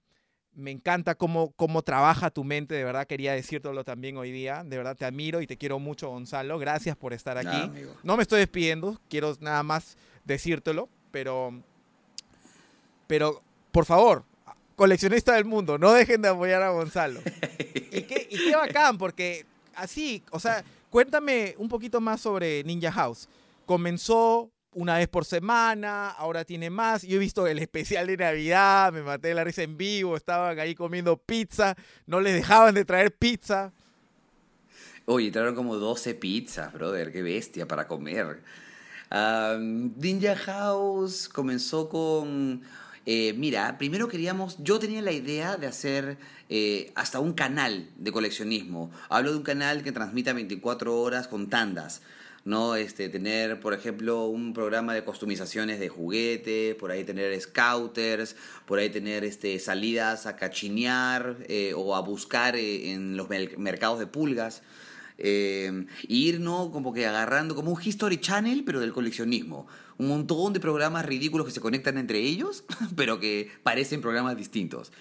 Me encanta cómo, cómo trabaja tu mente, de verdad quería decírtelo también hoy día. De verdad te admiro y te quiero mucho, Gonzalo. Gracias por estar aquí. no me estoy despidiendo, quiero nada más decírtelo, pero, pero por favor, coleccionista del mundo, no dejen de apoyar a Gonzalo. y, qué, y qué bacán, porque así, o sea, cuéntame un poquito más sobre Ninja House. Comenzó una vez por semana, ahora tiene más. Yo he visto el especial de Navidad, me maté de la risa en vivo, estaban ahí comiendo pizza, no les dejaban de traer pizza. Oye, trajeron como 12 pizzas, brother, qué bestia para comer. Ninja House comenzó con... Eh, mira, primero queríamos, yo tenía la idea de hacer eh, hasta un canal de coleccionismo. Hablo de un canal que transmita 24 horas con tandas. ¿No? Este, tener, por ejemplo, un programa de customizaciones de juguetes, por ahí tener scouters, por ahí tener este, salidas a cachinear eh, o a buscar eh, en los mercados de pulgas. Eh, ir, ¿no? Como que agarrando como un History Channel, pero del coleccionismo. Un montón de programas ridículos que se conectan entre ellos, [laughs] pero que parecen programas distintos.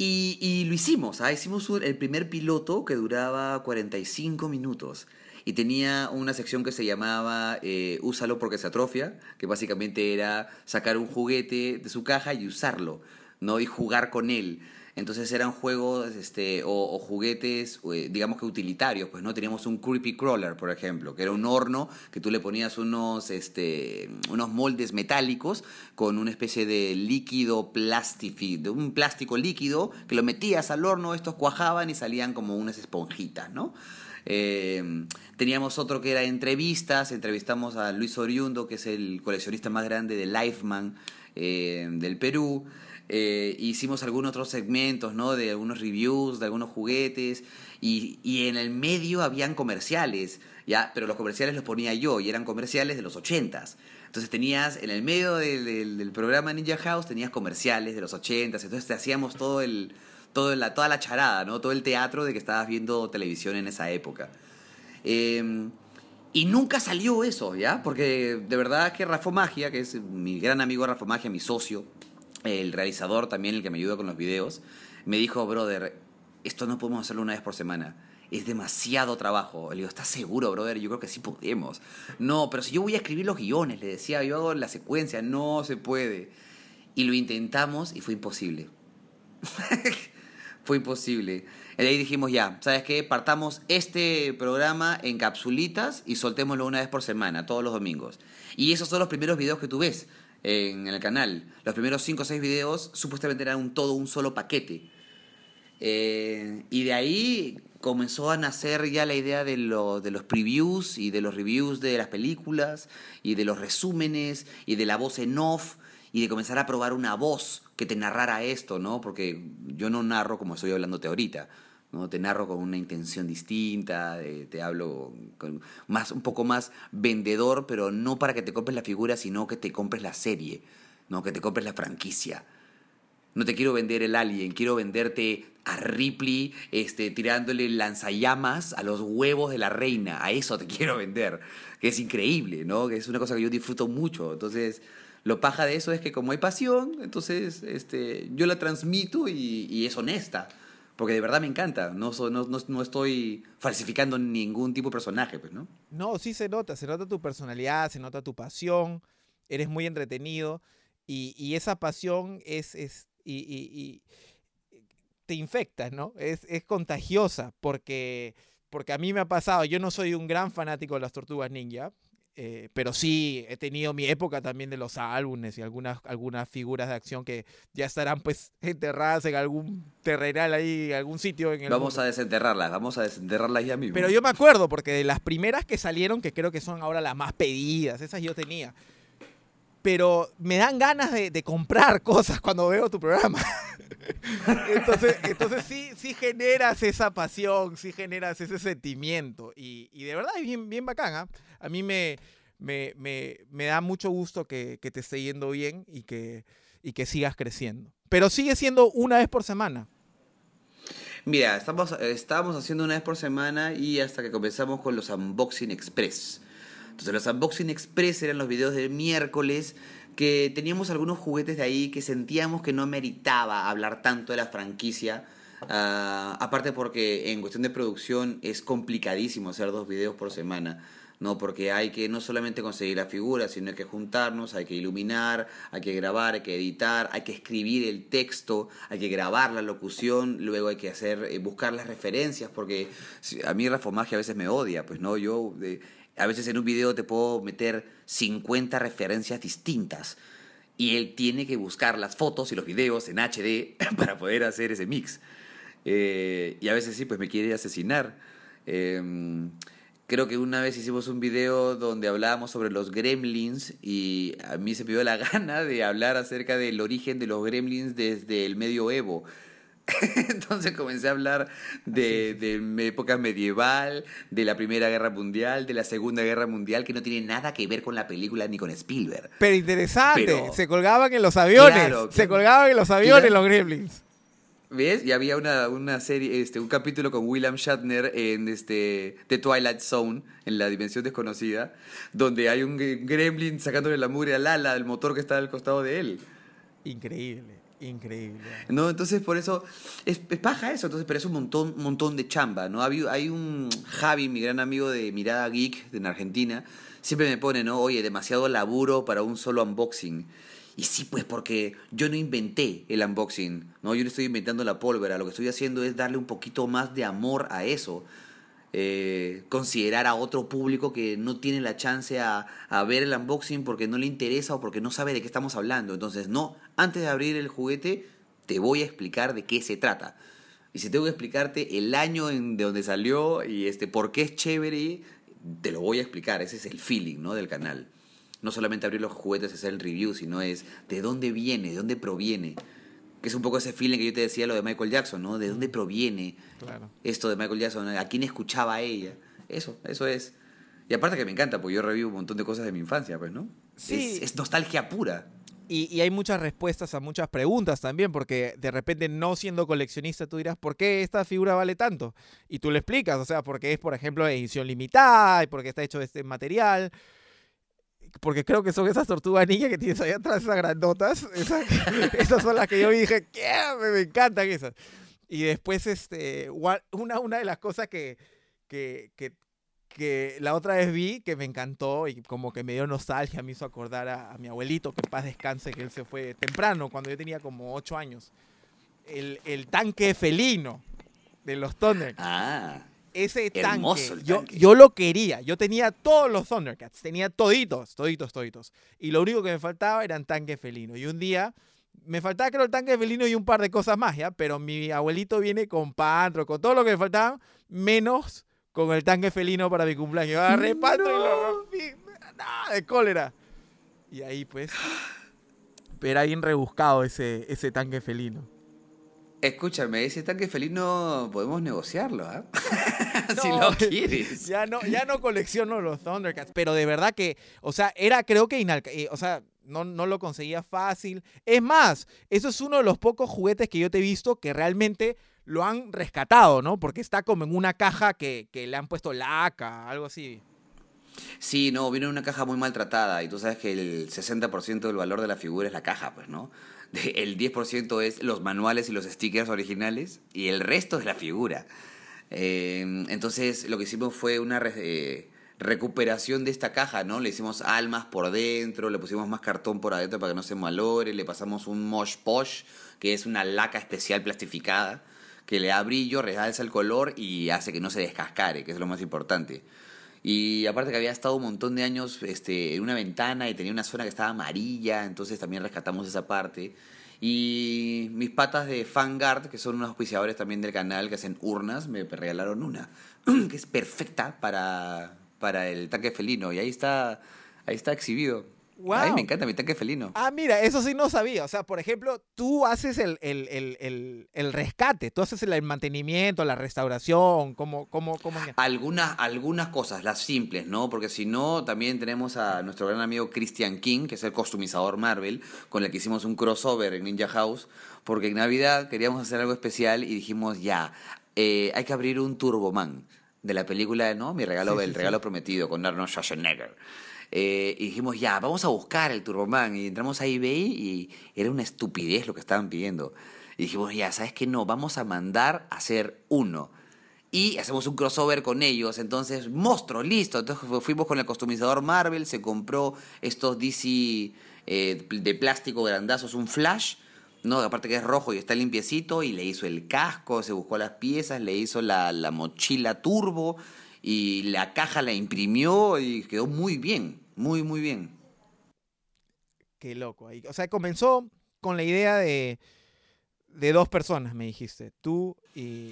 Y, lo hicimos, ¿ah? hicimos el primer piloto que duraba 45 minutos y tenía una sección que se llamaba eh, Úsalo porque se atrofia, que básicamente era sacar un juguete de su caja y usarlo, ¿no? Y jugar con él. Entonces eran juegos este, o, juguetes, eh, digamos que utilitarios. Pues no teníamos un creepy crawler, por ejemplo, que era un horno que tú le ponías unos, este, unos moldes metálicos con una especie de líquido plástico, un plástico líquido que lo metías al horno, estos cuajaban y salían como unas esponjitas, ¿no? Eh, teníamos otro que era entrevistas, entrevistamos a Luis Oriundo, que es el coleccionista más grande de Lifeman eh, del Perú. Eh, hicimos algunos otros segmentos, ¿no? De algunos reviews, de algunos juguetes. Y, y, en el medio habían comerciales, ¿ya? Pero los comerciales los ponía yo y eran comerciales de los ochentas. Entonces tenías, en el medio del, programa Ninja House, tenías comerciales de los ochentas. Entonces te hacíamos todo el, todo la, toda la charada, ¿no? Todo el teatro de que estabas viendo televisión en esa época. Em, y nunca salió eso, ¿ya? Porque de verdad que Rafa Magia, que es mi gran amigo Rafa Magia, mi socio, el realizador también, el que me ayuda con los videos, me dijo, brother, esto no podemos hacerlo una vez por semana. Es demasiado trabajo. Le digo, ¿estás seguro, brother? Yo creo que sí podemos. No, pero si yo voy a escribir los guiones, le decía, yo hago la secuencia, no se puede. Y lo intentamos y fue imposible. [laughs] fue imposible. Y ahí dijimos, ya, ¿sabes qué? Partamos este programa en capsulitas y soltémoslo una vez por semana, todos los domingos. Y esos son los primeros videos que tú ves en el canal. Los primeros 5 o 6 videos supuestamente eran un todo un solo paquete. Eh, y de ahí comenzó a nacer ya la idea de, de los previews y de los reviews de las películas y de los resúmenes y de la voz en off y de comenzar a probar una voz que te narrara esto, ¿no? Porque yo no narro como estoy hablándote ahorita. ¿No? Te narro con una intención distinta, te hablo con más, un poco más vendedor, pero no para que te compres la figura, sino que te compres la serie, ¿no? que te compres la franquicia. No te quiero vender el alien, quiero venderte a Ripley este, tirándole lanzallamas a los huevos de la reina. A eso te [laughs] quiero vender, que es increíble, ¿no? Que es una cosa que yo disfruto mucho. Entonces, lo paja de eso es que como hay pasión, entonces este, yo la transmito y es honesta porque de verdad me encanta. No, no, no, estoy falsificando ningún tipo de personaje, pues, ¿no? No, sí se nota, se nota tu personalidad, se nota tu pasión, eres muy entretenido y, y esa pasión es, es y, y, te infecta, ¿no? Es, es contagiosa porque, porque a mí me ha pasado, yo no soy un gran fanático de las tortugas ninja, eh, pero sí, he tenido mi época también de los álbumes y algunas, algunas figuras de acción que ya estarán pues [laughs] enterradas en algún terrenal ahí, algún sitio en el Vamos a desenterrarlas, vamos a desenterrarlas ya mismo. Pero yo me acuerdo, porque de las primeras que salieron, que creo que son ahora las más pedidas, esas yo tenía. Pero me dan ganas de, comprar [laughs] cosas cuando veo tu programa. [laughs] entonces, entonces sí, sí generas esa pasión, sí generas ese sentimiento. Y, y de verdad es bien, bien bacán. ¿ah? A mí me, me, me, me da mucho gusto que, que, te esté yendo bien y que, y que sigas creciendo. Pero sigue siendo una vez por semana. Mira, estamos, estábamos haciendo una vez por semana y hasta que comenzamos con los Unboxing Express. Entonces los Unboxing Express eran los videos del miércoles que teníamos algunos juguetes de ahí que sentíamos que no meritaba hablar tanto de la franquicia. Uh, aparte porque en cuestión de producción es complicadísimo hacer dos videos por semana. ¿No? Porque hay que no solamente conseguir la figura, sino hay que juntarnos, hay que iluminar, hay que grabar, hay que editar, hay que escribir el texto, hay que grabar la locución, luego hay que hacer, eh, buscar las referencias, porque a mí Rafomagia a veces me odia, pues no, yo a veces en un video te puedo meter 50 referencias distintas y él tiene que buscar las fotos y los videos en HD [laughs] para poder hacer ese mix. Eh, y a veces sí, pues me quiere asesinar. Eh, Creo que una vez hicimos un video donde hablábamos sobre los gremlins y a mí se me dio la [laughs] gana de hablar acerca del origen de los gremlins desde el medioevo. [laughs] Entonces comencé a hablar de, de, época medieval, de la Primera Guerra Mundial, de la Segunda Guerra Mundial, que no tiene nada que ver con la película ni con Spielberg. Pero interesante, se colgaban en los aviones, se colgaban en los aviones los gremlins. ¿Ves? Y había una, una, serie, este, un capítulo con William Shatner en este, The Twilight Zone, en la dimensión desconocida, donde hay un gremlin sacándole la mugre al ala del motor que está al costado de él. Increíble, increíble. No, entonces por eso, es, es paja eso, entonces, pero es un montón, montón de chamba, ¿no? Hay, hay un Javi, mi gran amigo de Mirada Geek en Argentina, siempre me pone, ¿no? Oye, demasiado laburo para un solo unboxing. Y sí, pues porque yo no inventé el unboxing, ¿no? Yo no estoy inventando la pólvora, lo que estoy haciendo es darle un poquito más de amor a eso. Eh, considerar a otro público que no tiene la chance a, ver el unboxing porque no le interesa o porque no sabe de qué estamos hablando. Entonces, no, antes de abrir el juguete, te voy a explicar de qué se trata. Y si tengo que explicarte el año en, de donde salió y este, por qué es chévere, te lo voy a explicar. Ese es el feeling ¿no? del canal no solamente abrir los juguetes y hacer el review, sino es de dónde viene, de dónde proviene. Que es un poco ese feeling que yo te decía lo de Michael Jackson, ¿no? De dónde proviene esto de Michael Jackson, a quién escuchaba ella. Eso, eso es. Y aparte que me encanta, porque yo revivo un montón de cosas de mi infancia, pues, ¿no? Sí. Es, nostalgia pura. Y, y, hay muchas respuestas a muchas preguntas también, porque de repente no siendo coleccionista tú dirás, ¿por qué esta figura vale tanto? Y tú le explicas, o sea, porque es, por ejemplo, edición limitada, y porque está hecho de este material, porque creo que son esas tortugas niñas que tienes ahí atrás, esas grandotas. [laughs] Esas, son las que yo dije, ¿qué? Me, me, encantan esas. Y después, este, una, una de las cosas que, que, que, la otra vez vi, que me encantó y como que me dio nostalgia, me hizo acordar a, a mi abuelito, que en paz descanse, que él se fue temprano, cuando yo tenía como 8 años. El, el tanque felino de los Thundercats. Ah ese tanque, yo, yo lo quería. Yo tenía todos los Thundercats, tenía toditos, toditos, toditos. Y lo único que me faltaba eran tanques felinos. Y un día me faltaba creo el tanque felino y un par de cosas más, ¿ya? Pero mi abuelito viene con Pantro, con todo lo que me faltaba, menos con el tanque felino para mi cumpleaños. Yo agarré [laughs] Pantro y lo rompí. ¡No! De cólera. Y ahí pues... [gasps] Pero bien rebuscado ese, ese tanque felino. Escúchame, ese tanque felino podemos negociarlo, ¿ah? [laughs] si lo quieres. Ya no, ya no colecciono los Thundercats, pero de verdad que, o sea, era creo que inalcanzable, o sea, no, no lo conseguía fácil. Es más, eso es uno de los pocos juguetes que yo te he visto que realmente lo han rescatado, ¿no? Porque está como en una caja que, que le han puesto laca, algo así. Sí, no, viene en una caja muy maltratada y tú sabes que el 60% del valor de la figura es la caja, pues, ¿no? El 10% es los manuales y los stickers originales y el resto es la figura. Eh, entonces lo que hicimos fue una eh, recuperación de esta caja, ¿no? Le hicimos almas por dentro, le pusimos más cartón por adentro para que no se malore, le pasamos un mosh posh, que es una laca especial plastificada, que le da brillo, realza el color y hace que no se descascare, que es lo más importante. Y aparte que había estado un montón de años este, en una ventana y tenía una zona que estaba amarilla, entonces también rescatamos esa parte. Y mis patas de Fangard, que son unos auspiciadores también del canal que hacen urnas, me regalaron una, [clears throat] que es perfecta para, para el tanque felino. Y ahí está, ahí está exhibido. Ay, me encanta mi tanque felino. Ah, mira, eso sí no sabía. O sea, por ejemplo, tú haces el, el, el, el rescate, tú haces el mantenimiento, la restauración, ¿cómo? cómo, cómo... Algunas, algunas cosas, las simples, ¿no? Porque si no, también tenemos a nuestro gran amigo Christian King, que es el costumizador Marvel, con el que hicimos un crossover en Ninja House, porque en Navidad queríamos hacer algo especial y dijimos, ya, eh, hay que abrir un Turboman de la película, ¿no? Mi regalo, el regalo prometido con Arnold Schwarzenegger. Eh, y dijimos, ya, vamos a buscar el Turboman. Y entramos a eBay y era una estupidez lo que estaban pidiendo. Y dijimos, ya, ¿sabes qué? No, vamos a mandar a hacer uno. Y hacemos un crossover con ellos. Entonces, monstruo, listo. Entonces fuimos con el customizador Marvel, se compró estos DC eh, de plástico grandazos, un flash. ¿no? Aparte que es rojo y está limpiecito, y le hizo el casco, se buscó las piezas, le hizo la, la mochila turbo, y la caja la imprimió y quedó muy bien, muy, muy bien. Qué loco. O sea, comenzó con la idea de, de dos personas, me dijiste, tú y...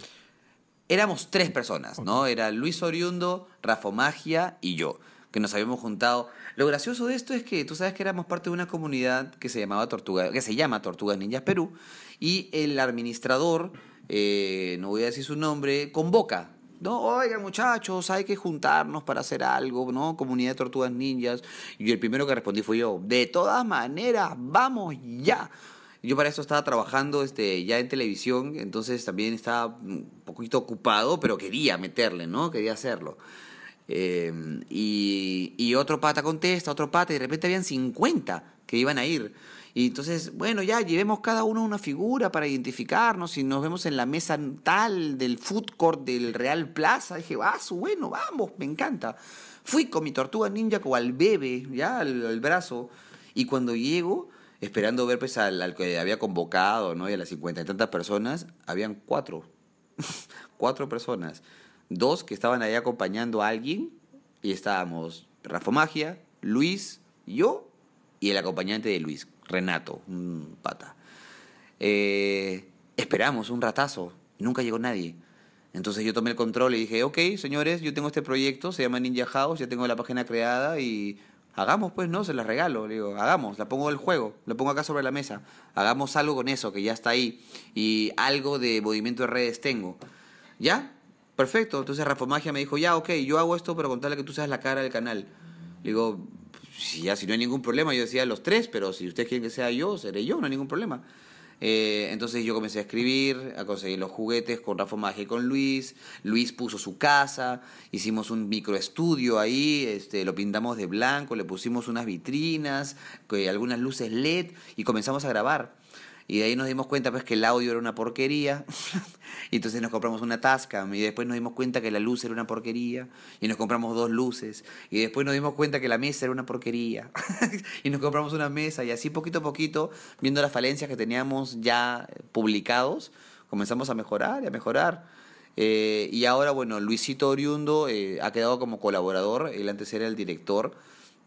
Éramos tres personas, ¿no? Era Luis Oriundo, Rafa Magia y yo, que nos habíamos juntado. Lo gracioso de esto es que tú sabes que éramos parte de una comunidad que se llamaba Tortuga, que se llama Tortugas Ninjas Perú, y el administrador, eh, no voy a decir su nombre, convoca no, oigan muchachos, hay que juntarnos para hacer algo, ¿no? Comunidad de tortugas ninjas. Y el primero que respondí fue yo, de todas maneras, vamos ya. Yo para eso estaba trabajando este, ya en televisión, entonces también estaba un poquito ocupado, pero quería meterle, ¿no? Quería hacerlo. Em, y, y otro pata contesta, otro pata, y de repente habían 50 que iban a ir. Y entonces, bueno, ya llevemos cada uno una figura para identificarnos y nos vemos en la mesa tal del food court del Real Plaza. dije, ah, bueno, vamos, me encanta. Fui con mi tortuga ninja como al bebé, ya, al, brazo. Y cuando llego, esperando ver pues al, que había convocado, ¿no? Y a las cincuenta y tantas personas, habían cuatro. [laughs] cuatro personas. Dos que estaban ahí acompañando a alguien y estábamos Rafa Magia, Luis, yo y el acompañante de Luis, Renato, pata. Eh, esperamos un ratazo, nunca llegó nadie. Entonces yo tomé el control y dije, ok, señores, yo tengo este proyecto, se llama Ninja House, ya tengo la página creada y hagamos pues, ¿no? Se la regalo, le digo, hagamos, la pongo el juego, la pongo acá sobre la mesa, hagamos algo con eso, que ya está ahí, y algo de movimiento de redes tengo. ¿Ya? Perfecto, entonces Rafa Magia me dijo, ya, ok, yo hago esto, pero contarle que tú seas la cara del canal. Le digo, si ya si no hay ningún problema, yo decía los tres, pero si ustedes quieren que sea yo, seré yo, no hay ningún problema. Eh, entonces yo comencé a escribir, a conseguir los juguetes con Rafa con Luis. Luis puso su casa, hicimos un microestudio ahí, este, lo pintamos de blanco, le pusimos unas vitrinas, algunas luces LED y comenzamos a grabar. Y de ahí nos dimos cuenta pues que el audio era una porquería. [laughs] y entonces nos compramos una Tascam. Y después nos dimos cuenta que la luz era una porquería. Y nos compramos dos luces. Y después nos dimos cuenta que la mesa era una porquería. [laughs] y nos compramos una mesa. Y así poquito a poquito, viendo las falencias que teníamos ya publicados, comenzamos a mejorar y a mejorar. Eh, y ahora, bueno, Luisito Oriundo eh, ha quedado como colaborador. Él antes era el director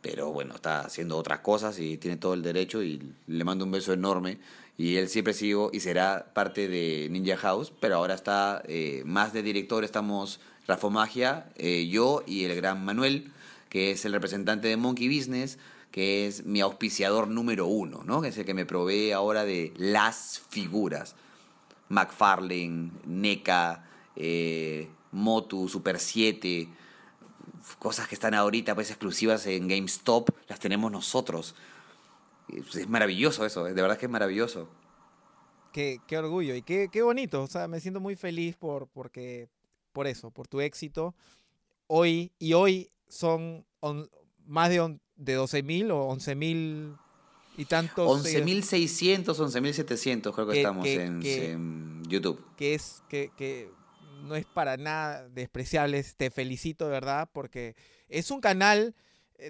pero bueno, está haciendo otras cosas y tiene todo el derecho y le mando un beso enorme y él siempre sigo y será parte de Ninja House, pero ahora está eh, más de director, estamos Rafa Magia, eh, yo y el gran Manuel, que es el representante de Monkey Business, que es mi auspiciador número uno, ¿no? que es el que me provee ahora de las figuras. McFarlane, NECA, eh, Motu, Super 7, cosas que están ahorita pues exclusivas en GameStop, las tenemos nosotros. Pues, es maravilloso eso, de verdad que es maravilloso. Qué, qué orgullo y qué, qué, bonito. O sea, me siento muy feliz por, porque, por eso, por tu éxito. Hoy, y hoy son más de, de 12 mil o 11 mil y tantos. 11.600, 11.700 creo que, estamos en, en, YouTube. Que es, que, que no es para nada despreciable. Te felicito de verdad porque es un canal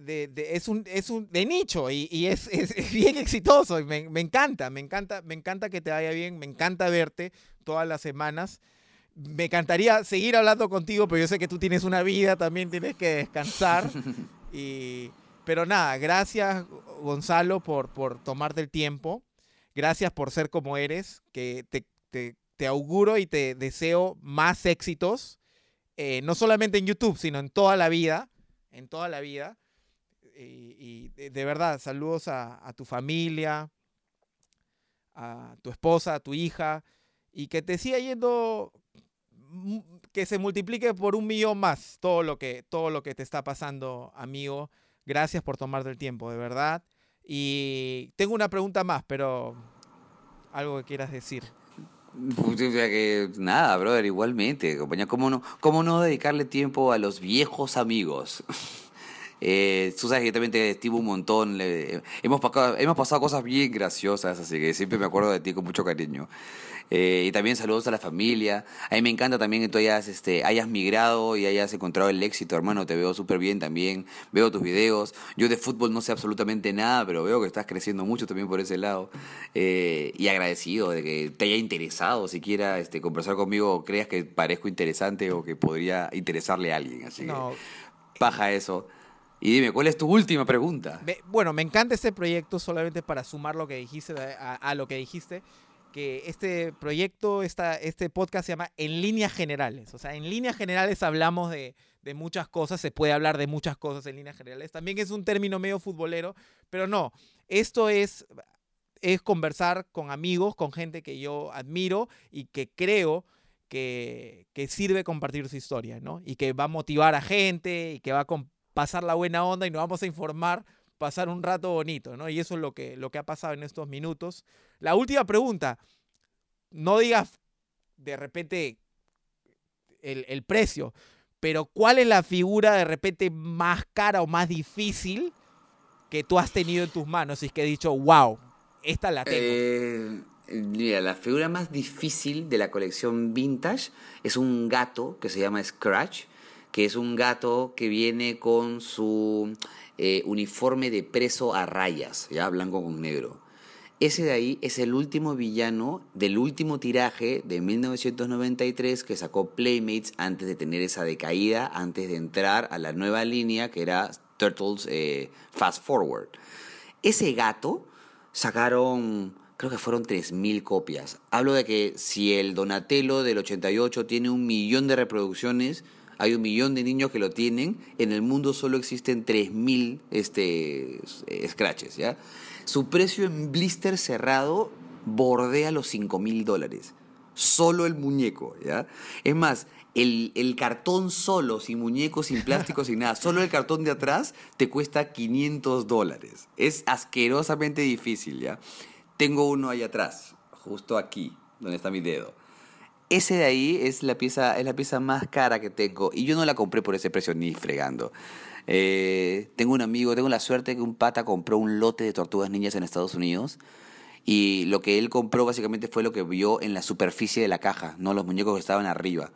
de, es, un, es un de nicho y, [laughs] es, es, bien exitoso y me, encanta, me encanta, me encanta que te vaya bien, me encanta verte todas las semanas. Me encantaría seguir hablando contigo, pero yo sé que tú tienes una vida, también tienes que descansar. [laughs] Y, pero nada, gracias Gonzalo por, por tomarte el tiempo. Gracias por ser como eres, que te, te, te auguro y te deseo más éxitos, eh, no solamente en YouTube, sino en toda la vida, en toda la vida. Y, de, verdad, saludos a, tu familia, a tu esposa, a tu hija, y que te siga yendo, que se multiplique por un millón más todo lo que, todo lo que te está pasando, amigo. Gracias por tomarte el tiempo, de verdad. Y tengo una pregunta más, pero algo que quieras decir. que nada, brother, igualmente, compañía. ¿Cómo no, ¿Cómo no dedicarle tiempo a los viejos amigos? [laughs] Eh, tú sabes que también te estimo un montón. hemos, pasado, hemos pasado cosas bien graciosas, así que siempre me acuerdo de ti con mucho cariño. Eh, y también saludos a la familia. A mí me encanta también que tú hayas, este, hayas migrado y hayas encontrado el éxito, hermano. Te veo súper bien también. Veo tus videos. Yo de fútbol no sé absolutamente nada, pero veo que estás creciendo mucho también por ese lado. Eh, y agradecido de que te haya interesado siquiera este, conversar conmigo o creas que parezco interesante o que podría interesarle a alguien. Así no. que paja eso. Y dime, ¿cuál es tu última pregunta? Bueno, me encanta este proyecto solamente para sumar lo que dijiste a lo que dijiste que este proyecto, esta, este podcast se llama En líneas generales. O sea, en líneas generales hablamos de, de, muchas cosas, se puede hablar de muchas cosas en líneas generales. También es un término medio futbolero, pero no, esto es, es conversar con amigos, con gente que yo admiro y que creo que, que sirve compartir su historia, ¿no? Y que va a motivar a gente y que va a pasar la buena onda y nos vamos a informar pasar un rato bonito, ¿no? Y eso es lo que, lo que ha pasado en estos minutos. La última pregunta, no digas de repente el, precio, pero ¿cuál es la figura de repente más cara o más difícil que tú has tenido en tus manos? Y es que he dicho, wow, esta la tengo. Eh, mira, la figura más difícil de la colección vintage es un gato que se llama Scratch, que es un gato que viene con su eh, uniforme de preso a rayas, ya blanco con negro. Ese de ahí es el último villano del último tiraje de 1993 que sacó Playmates antes de tener esa decaída, antes de entrar a la nueva línea que era Turtles eh, Fast Forward. Ese gato sacaron, creo que fueron 3.000 copias. Hablo de que si el Donatello del 88 tiene un millón de reproducciones, hay un millón de niños que lo tienen, en el mundo solo existen 3.000 este, scratches, ¿ya? Su precio en blister cerrado bordea los 5.000 dólares. Solo el muñeco, ¿ya? Es más, el, el, cartón solo, sin muñecos, sin plástico, sin nada, solo el cartón de atrás te cuesta 500 dólares. Es asquerosamente difícil, ¿ya? Tengo uno ahí atrás, justo aquí, donde está mi dedo. Ese de ahí es la pieza, es la pieza más cara que tengo. Y yo no la compré por ese precio ni fregando. Eh, tengo un amigo, tengo la suerte que un pata compró un lote de tortugas niñas en Estados Unidos. Y lo que él compró básicamente fue lo que vio en la superficie de la caja, no los muñecos que estaban arriba.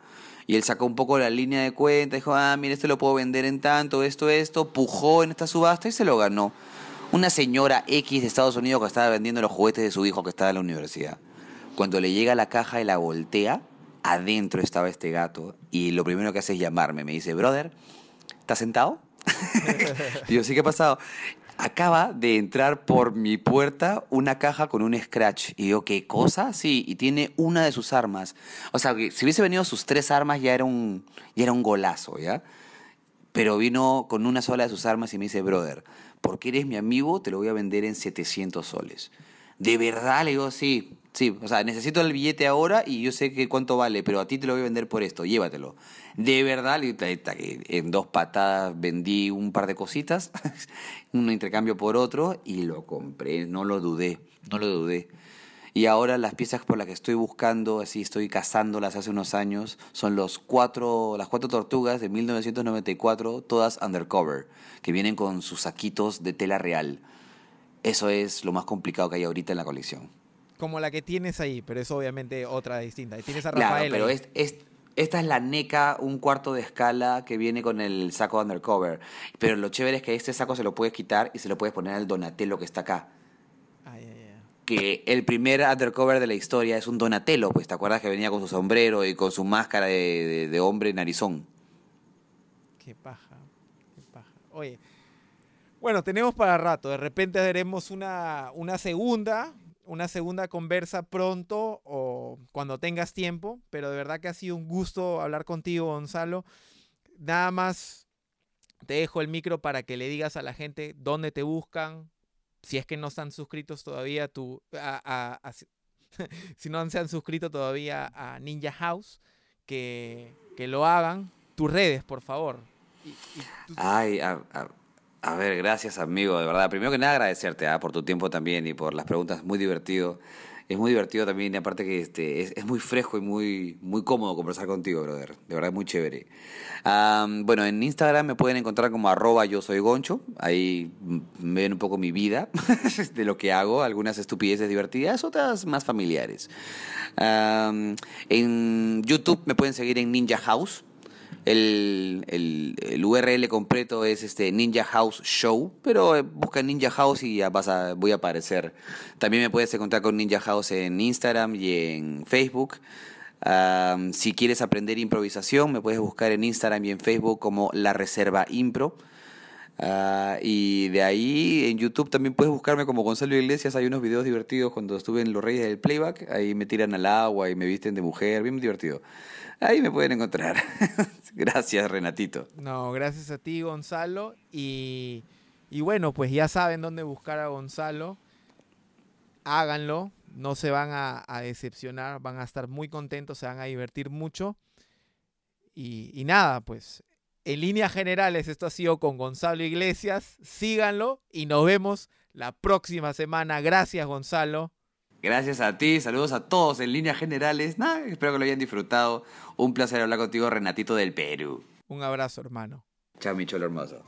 Y él sacó un poco la línea de cuenta, dijo, ah, mire, este lo puedo vender en tanto, esto, esto, pujó en esta subasta y se lo ganó. Una señora X de Estados Unidos que estaba vendiendo los juguetes de su hijo que estaba en la universidad. Cuando le llega la caja y la voltea, adentro estaba este gato y lo primero que hace es llamarme. Me dice, brother, ¿estás sentado? y [laughs] yo, sí, ¿qué ha pasado? Acaba de entrar por mi puerta una caja con un scratch. Y yo, ¿qué cosa? Sí, y tiene una de sus armas. O sea, que si hubiese venido sus tres armas ya era un, ya era un golazo, ¿ya? Pero vino con una sola de sus armas y me dice, brother, porque eres mi amigo, te lo voy a vender en 700 soles. ¿De verdad? Le digo, sí. Sí, o sea, necesito el billete ahora y yo sé que cuánto vale, pero a ti te lo voy a vender por esto, llévatelo. De verdad, en dos patadas vendí un par de cositas, [laughs] un intercambio por otro y lo compré, no lo dudé, no lo dudé. Y ahora las piezas por las que estoy buscando, así estoy cazándolas hace unos años, son los cuatro, las cuatro tortugas de 1994, todas undercover, que vienen con sus saquitos de tela real. Eso es lo más complicado que hay ahorita en la colección como la que tienes ahí, pero es obviamente otra distinta. Tienes a Rafael. Claro, pero es, esta es la NECA, un cuarto de escala que viene con el saco undercover. Pero lo chévere es que este saco se lo puedes quitar y se lo puedes poner al Donatello que está acá. Que el primer undercover de la historia es un Donatello, pues te acuerdas que venía con su sombrero y con su máscara de, de hombre narizón. Qué paja, qué paja. Oye, bueno, tenemos para rato. De repente haremos una, una segunda una segunda conversa pronto o cuando tengas tiempo, pero de verdad que ha sido un gusto hablar contigo, Gonzalo. Nada más te dejo el micro para que le digas a la gente dónde te buscan, si es que no están suscritos todavía tú, a, [laughs] si no se han suscrito todavía a Ninja House, que, que lo hagan. Tus redes, por favor. Ay, a, ver, gracias amigo, de verdad. Primero que nada agradecerte ah, por tu tiempo también y por las preguntas, muy divertido es muy divertido también, y aparte que este, es, muy fresco y muy, muy cómodo conversar contigo, brother. De verdad, es muy chévere. bueno, en Instagram me pueden encontrar como arroba yo soy goncho. Ahí ven un poco mi vida, [laughs] de lo que hago, algunas estupideces divertidas, otras más familiares. en YouTube me pueden seguir en Ninja House. El, el, URL completo es este Ninja House Show, pero eh, busca Ninja House y ya vas voy a aparecer. También me puedes encontrar con Ninja House en Instagram y en Facebook. si quieres aprender improvisación, me puedes buscar en Instagram y en Facebook como La Reserva Impro. Ah, y de ahí en YouTube también puedes buscarme como Gonzalo Iglesias. Hay unos videos divertidos cuando estuve en Los Reyes del Playback. Ahí me tiran al agua y me visten de mujer. Bien divertido. Ahí me pueden encontrar. [laughs] gracias, Renatito. No, gracias a ti, Gonzalo. Y, y bueno, pues ya saben dónde buscar a Gonzalo. Háganlo. No se van a, decepcionar. Van a estar muy contentos. Se van a divertir mucho. Y, y nada, pues en líneas generales, esto ha sido con Gonzalo Iglesias. Síganlo y nos vemos la próxima semana. Gracias, Gonzalo. Gracias a ti, saludos a todos en líneas generales. espero que lo hayan disfrutado. Un placer hablar contigo, Renatito del Perú. Un abrazo, hermano. Chao, mi cholo hermoso.